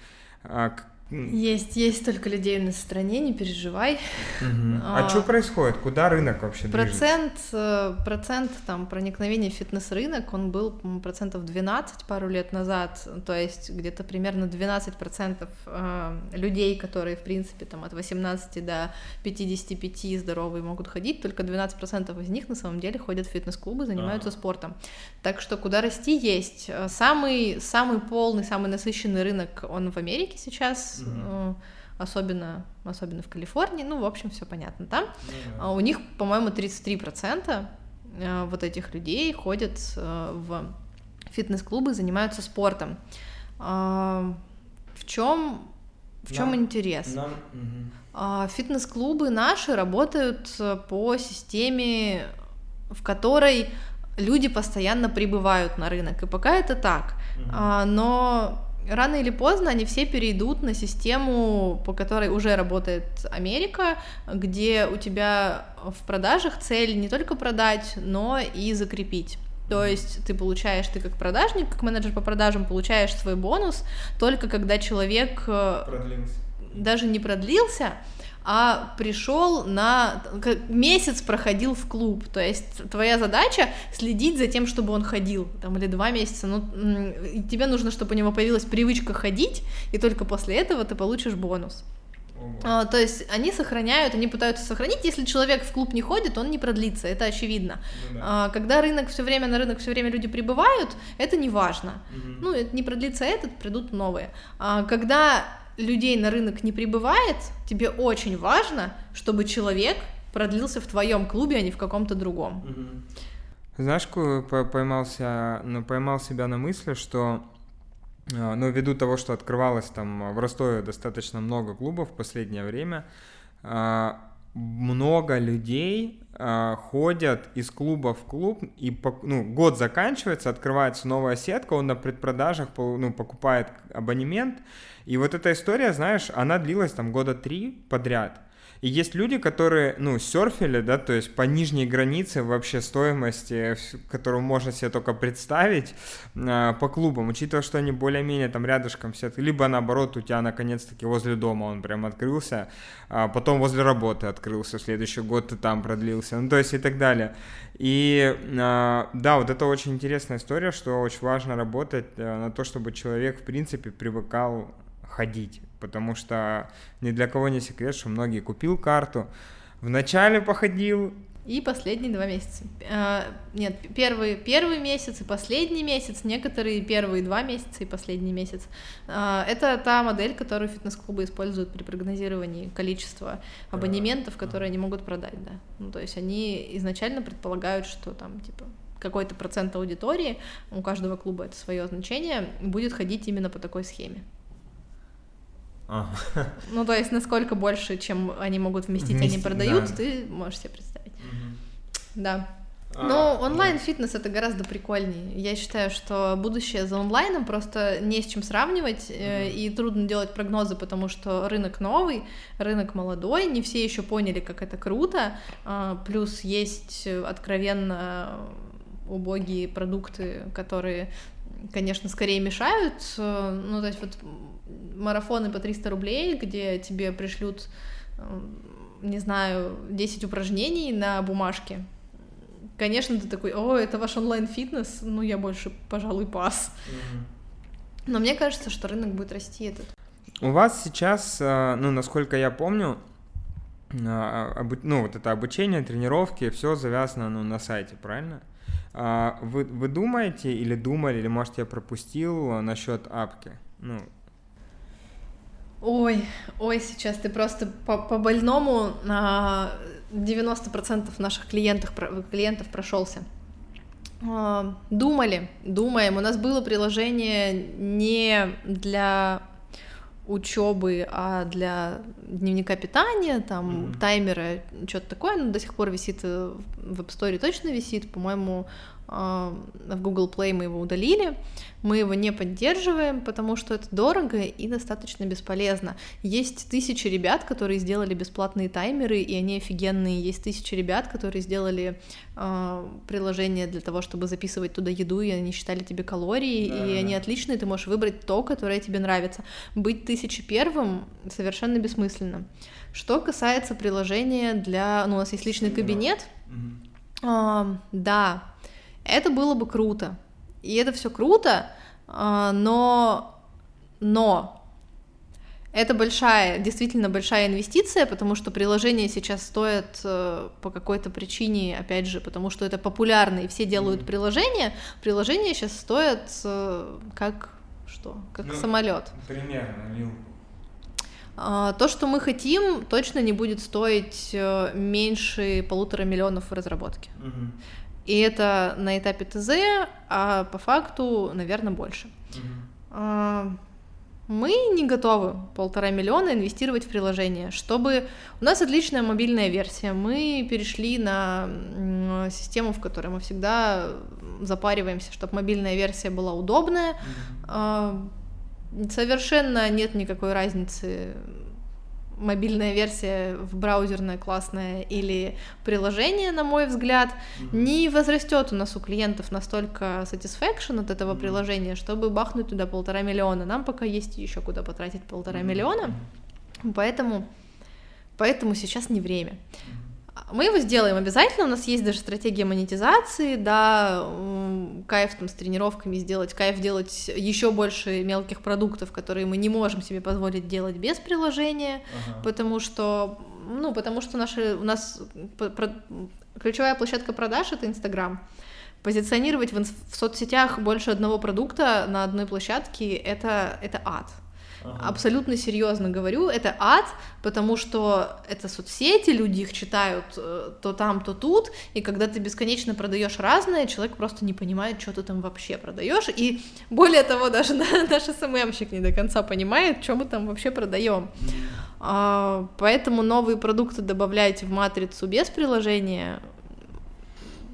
а, Есть, есть столько людей в стране, не переживай. Угу. А, а что происходит? Куда рынок вообще процент, движется? Э, процент там проникновения в фитнес-рынок, он был процентов 12 пару лет назад, то есть где-то примерно 12 процентов э, людей, которые, в принципе, там от 18 до 55 здоровые могут ходить, только 12 процентов из них на самом деле ходят в фитнес-клубы, занимаются ага. спортом. Так что куда расти есть. Самый, самый полный, самый насыщенный рынок, он в Америке сейчас, mm особенно, особенно в Калифорнии, ну, в общем, все понятно там. Mm-hmm. У них, по-моему, 33% э, вот этих людей ходят э, в фитнес-клубы, занимаются спортом. В чем в чем интерес? Нам... Угу. Фитнес-клубы наши работают по системе, в которой люди постоянно прибывают на рынок. И пока это так. Угу. Но рано или поздно они все перейдут на систему, по которой уже работает Америка, где у тебя в продажах цель не только продать, но и закрепить. То есть ты получаешь, ты как продажник, как менеджер по продажам, получаешь свой бонус только когда человек э, продлился. Даже не продлился, а пришел на месяц проходил в клуб. То есть твоя задача следить за тем, чтобы он ходил, там или два месяца. Ну, тебе нужно, чтобы у него появилась привычка ходить, и только после этого ты получишь бонус. А, то есть они сохраняют, они пытаются сохранить. Если человек в клуб не ходит, он не продлится, это очевидно. Ну, да. а, когда рынок все время на рынок все время люди прибывают, это не важно. Угу. Ну, не продлится этот, придут новые. А, когда людей на рынок не прибывает, тебе очень важно, чтобы человек продлился в твоем клубе, а не в каком-то другом. Знаешь, поймался, ну, поймал себя на мысли, что а, ну, ввиду того, что открывалось там в Ростове достаточно много клубов в последнее время, а, много людей э, ходят из клуба в клуб, и ну, год заканчивается, открывается новая сетка, он на предпродажах ну, покупает абонемент, и вот эта история, знаешь, она длилась там года три подряд. И есть люди, которые, ну, серфили, да, то есть по нижней границе вообще стоимости, которую можно себе только представить э, по клубам, учитывая, что они более-менее там рядышком все, либо наоборот у тебя наконец-таки возле дома он прям открылся, а потом возле работы открылся, в следующий год ты там продлился, ну, то есть и так далее. И э, да, вот это очень интересная история, что очень важно работать э, на то, чтобы человек, в принципе, привыкал ходить, потому что ни для кого не секрет, что многие купил карту, вначале походил, и последние два месяца. А, нет, первый, первый месяц и последний месяц, некоторые первые два месяца и последний месяц. А, это та модель, которую фитнес-клубы используют при прогнозировании количества абонементов, которые они могут продать, да. Ну, то есть они изначально предполагают, что там, типа, какой-то процент аудитории, у каждого клуба это свое значение, будет ходить именно по такой схеме. Ну, то есть, насколько больше, чем они могут вместить, Вместе, они продают, да. ты можешь себе представить. Угу. Да. А, Но онлайн-фитнес это гораздо прикольнее. Я считаю, что будущее за онлайном просто не с чем сравнивать, mm и трудно делать прогнозы, потому что рынок новый, рынок молодой, не все еще поняли, как это круто. А, плюс есть откровенно убогие продукты, которые конечно, скорее мешают. Э, ну, то есть вот марафоны по 300 рублей, где тебе пришлют, э, не знаю, 10 упражнений на бумажке. Конечно, ты такой, о, это ваш онлайн-фитнес, ну, я больше, пожалуй, пас. Но мне кажется, что рынок будет расти этот. У вас сейчас, э, ну, насколько я помню, ну, вот это обучение, тренировки, все завязано ну, на сайте, правильно? А, вы, вы думаете или думали, или, может, я пропустил насчет апки? Ну, Ой, ой, сейчас ты просто по, по больному на 90% наших клиентов, клиентов прошелся. А, думали, думаем. У нас было приложение не для учебы, а для дневника питания, там, mm-hmm. таймера, что-то такое, но до сих пор висит э, в App Store, точно висит, по-моему, в Google Play мы его удалили, мы его не поддерживаем, потому что это дорого и достаточно бесполезно. Есть тысячи ребят, которые сделали бесплатные таймеры, и они офигенные. Есть тысячи ребят, которые сделали э, приложение для того, чтобы записывать туда еду, и они считали тебе калории, да. и они отличные, ты можешь выбрать то, которое тебе нравится. Быть тысячи первым совершенно бессмысленно. Что касается приложения для... Ну, у нас есть личный кабинет. Э, да, это было бы круто. И это все круто, а, но, но это большая, действительно большая инвестиция, потому что приложение сейчас стоит э, по какой-то причине, опять же, потому что это популярно, и все делают mm-hmm. приложения. Приложение сейчас стоит э, как что? Как ну, самолет. Примерно, мил. А, то, что мы хотим, точно не будет стоить э, меньше полутора миллионов в разработке. Угу. И это на этапе ТЗ, а по факту, наверное, больше. Угу. Мы не готовы полтора миллиона инвестировать в приложение, чтобы... У нас отличная мобильная версия. Мы перешли на систему, в которой мы всегда запариваемся, чтобы мобильная версия была удобная. mm Совершенно нет никакой разницы мобильная версия в браузерная классная или приложение, на мой взгляд, mm-hmm. не возрастет у нас у клиентов настолько satisfaction от этого mm-hmm. приложения, чтобы бахнуть туда полтора миллиона. Нам пока есть еще куда потратить полтора mm-hmm. миллиона, поэтому, поэтому сейчас не время. Mm-hmm. Мы его сделаем обязательно, у нас есть даже стратегия монетизации, да, кайф там с тренировками сделать, кайф делать еще больше мелких продуктов, которые мы не можем себе позволить делать без приложения, ага. потому что, ну, потому что наши, у нас ключевая площадка продаж — это Инстаграм. Позиционировать в, в соцсетях больше одного продукта на одной площадке — это, это ад. Ага. Абсолютно серьезно говорю, это ад, потому что это соцсети, люди их читают э, то там, то тут, и когда ты бесконечно продаешь разное, человек просто не понимает, что ты там вообще продаешь, и более того, даже наш СММщик не до конца понимает, что мы там вообще продаем. А, поэтому новые продукты добавляйте в матрицу без приложения.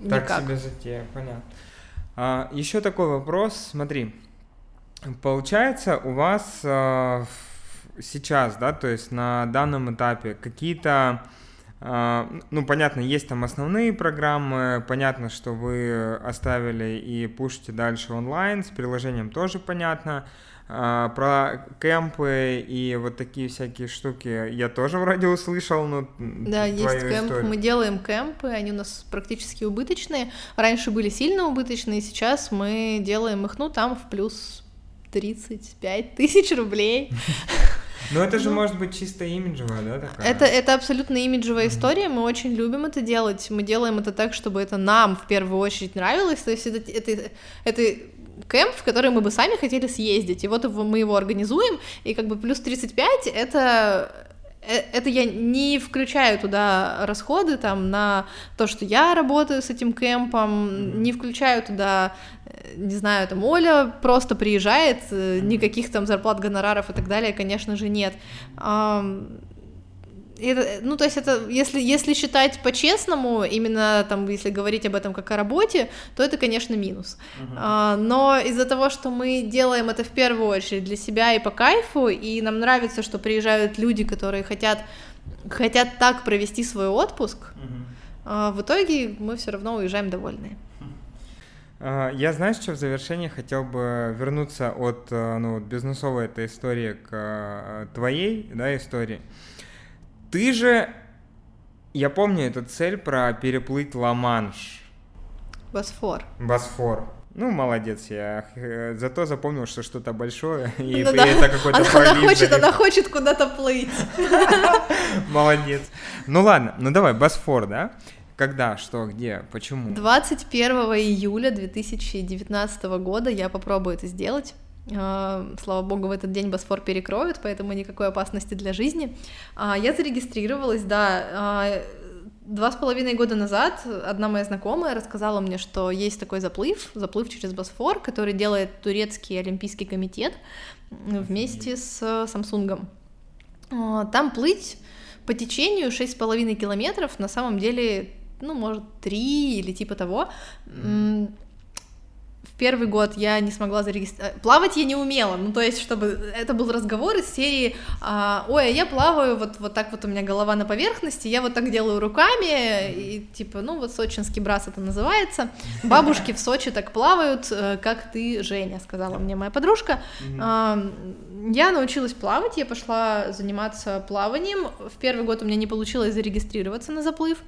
Так никак. себе затея, понятно. А, еще такой вопрос, смотри. Получается, у вас э, сейчас, да, то есть на данном этапе какие-то, э, ну, понятно, есть там основные программы, понятно, что вы оставили и пушите дальше онлайн, с приложением тоже понятно. Uh, про кемпы и вот такие всякие штуки я тоже вроде услышал, ну, Да, есть кемп, историю. мы делаем кемпы, они у нас практически убыточные. Раньше были сильно убыточные, сейчас мы делаем их, ну, там в плюс 35 тысяч рублей. Ну, это же ну, может быть чисто имиджевая, да, такая? Это, это абсолютно имиджевая mm-hmm. история, мы очень любим это делать, мы делаем это так, чтобы это нам в первую очередь нравилось, то есть это, это, это кемп, в который мы бы сами хотели съездить, и вот мы его организуем, и как бы плюс 35 — это это я не включаю туда расходы там на то, что я работаю с этим кемпом, не включаю туда, э, не знаю, там Оля просто приезжает, э, никаких там зарплат, гонораров и так далее, конечно же, нет это, ну, то есть это, если, если считать по-честному, именно там, если говорить об этом как о работе, то это, конечно, минус. Uh-huh. А, но из-за того, что мы делаем это в первую очередь для себя и по кайфу, и нам нравится, что приезжают люди, которые хотят, хотят так провести свой отпуск, uh-huh. а, в итоге мы все равно уезжаем довольные. А, я, знаешь, что в завершении хотел бы вернуться от э, ну, бизнесовой этой истории к э, твоей да, истории. Ты же, я помню эту цель про переплыть Ла-Манш. Босфор. Босфор. Ну, молодец, я э, зато запомнил, что что-то большое, и, ну, да. это какой-то она, пролив. Она хочет, она хочет куда-то плыть. Молодец. Ну ладно, ну давай, Босфор, да? Когда, что, где, почему? 21 июля 2019 года я попробую это сделать. А, слава богу, в этот день Босфор перекроют, поэтому никакой опасности для жизни. А, я зарегистрировалась, да, а, Два с половиной года назад одна моя знакомая рассказала мне, что есть такой заплыв, заплыв через Босфор, который делает турецкий олимпийский комитет вместе с Самсунгом. Там плыть по течению 6,5 километров на самом деле ну, может, три или типа того. В первый год я не смогла зарегистрировать. Плавать я не умела, ну то есть, чтобы это был разговор из серии, а, ой, а я плаваю, вот, вот так вот у меня голова на поверхности, я вот так делаю руками, и типа, ну вот сочинский брас это называется, бабушки в Сочи так плавают, э, как ты, Женя, сказала мне моя подружка. А, я научилась плавать, я пошла заниматься плаванием, в первый год у меня не получилось зарегистрироваться на заплыв.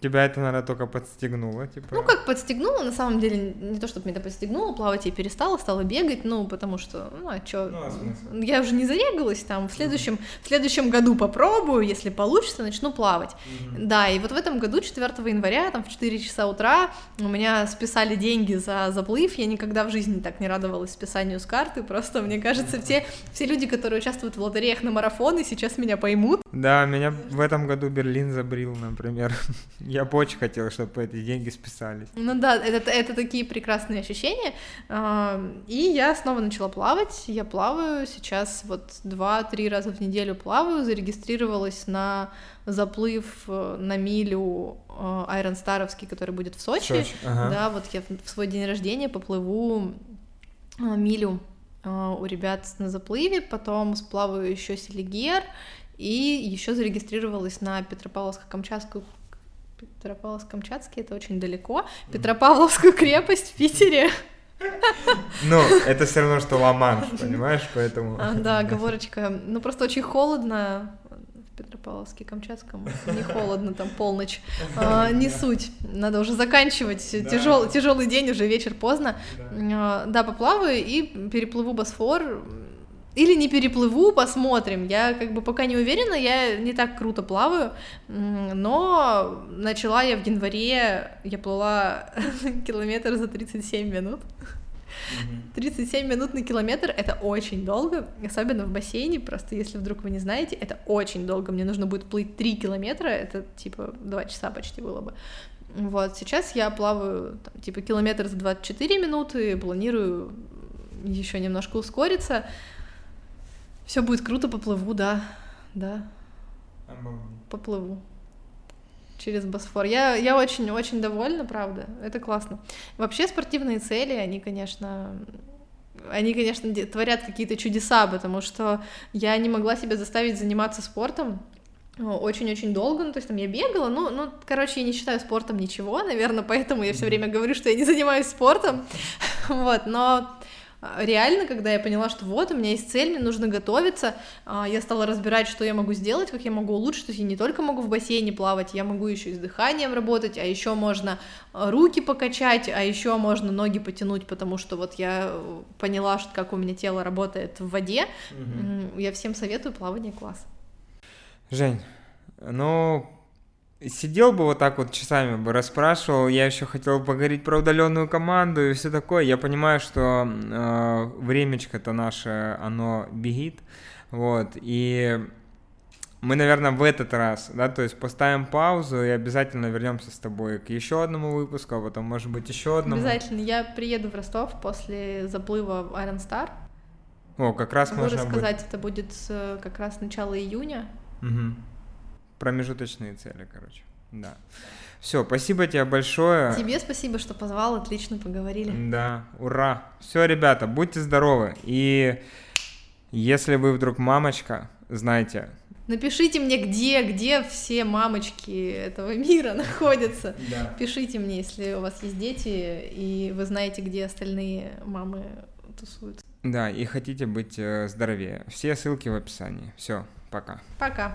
Тебя это, наверное, только подстегнуло, типа? Ну, как подстегнуло, на самом деле, не то, чтобы меня это подстегнуло, плавать я перестала, стала бегать, ну, потому что, ну, а чё, ну, а я уже не зарегалась, там, в следующем, в следующем году попробую, если получится, начну плавать. Mm-hmm. Да, и вот в этом году, 4 января, там, в 4 часа утра у меня списали деньги за заплыв, я никогда в жизни так не радовалась списанию с карты, просто, мне кажется, все, все люди, которые участвуют в лотереях на марафоны, сейчас меня поймут. Да, меня в этом году Берлин забрил, например. Я бы очень хотела, чтобы эти деньги списались. Ну да, это, это такие прекрасные ощущения. И я снова начала плавать. Я плаваю сейчас вот два-три раза в неделю плаваю. Зарегистрировалась на заплыв э, на милю Айрон э, Старовский, который будет в Сочи. Сочи ага. Да, вот я в свой день рождения поплыву э, милю у ребят на заплыве, потом сплаваю еще Селигер и еще зарегистрировалась на Петропавловско-Камчатскую Петропавловск-Камчатский это очень далеко. Петропавловскую крепость в Питере. Ну, это все равно, что ла понимаешь, поэтому... А, да, оговорочка. Ну, просто очень холодно в Петропавловске, Камчатском. Не холодно, там полночь. А, не суть. Надо уже заканчивать. Да. Тяжел, тяжелый день, уже вечер поздно. Да. А, да, поплаваю и переплыву Босфор или не переплыву, посмотрим. Я как бы пока не уверена, я не так круто плаваю, но начала я в январе, я плыла километр за 37 минут. 37 минут на километр — это очень долго, особенно в бассейне, просто если вдруг вы не знаете, это очень долго, мне нужно будет плыть 3 километра, это типа 2 часа почти было бы. Вот, сейчас я плаваю там, типа километр за 24 минуты, планирую еще немножко ускориться, все будет круто, поплыву, да, да. Поплыву через Босфор. Я, я очень-очень довольна, правда. Это классно. Вообще спортивные цели, они, конечно, они, конечно, творят какие-то чудеса, потому что я не могла себя заставить заниматься спортом очень-очень долго, ну, то есть там я бегала, ну, ну, короче, я не считаю спортом ничего, наверное, поэтому я все время говорю, что я не занимаюсь спортом, вот, но реально, когда я поняла, что вот, у меня есть цель, мне нужно готовиться, а, я стала разбирать, что я могу сделать, как я могу улучшить, то есть я не только могу в бассейне плавать, я могу еще и с дыханием работать, а еще можно а, руки покачать, а еще можно ноги потянуть, потому что вот я э, поняла, что как у меня тело работает в воде, угу. я всем советую плавание класс. Жень, ну, сидел бы вот так вот часами бы расспрашивал, я еще хотел поговорить про удаленную команду и все такое. Я понимаю, что э, времечко-то наше, оно бегит, вот, и мы, наверное, в этот раз, да, то есть поставим паузу и обязательно вернемся с тобой к еще одному выпуску, а потом, может быть, еще одному. Обязательно. Я приеду в Ростов после заплыва в Iron Star. О, как раз Могу можно сказать, быть. это будет как раз начало июня. Угу. Промежуточные цели, короче. Да. Все, спасибо тебе большое. Тебе спасибо, что позвал, отлично поговорили. Да, ура. Все, ребята, будьте здоровы. И если вы вдруг мамочка, знайте. Напишите мне, где, где все мамочки этого мира находятся. Да. Пишите мне, если у вас есть дети, и вы знаете, где остальные мамы тусуются. Да, и хотите быть э, здоровее. Все ссылки в описании. Все, пока. Пока.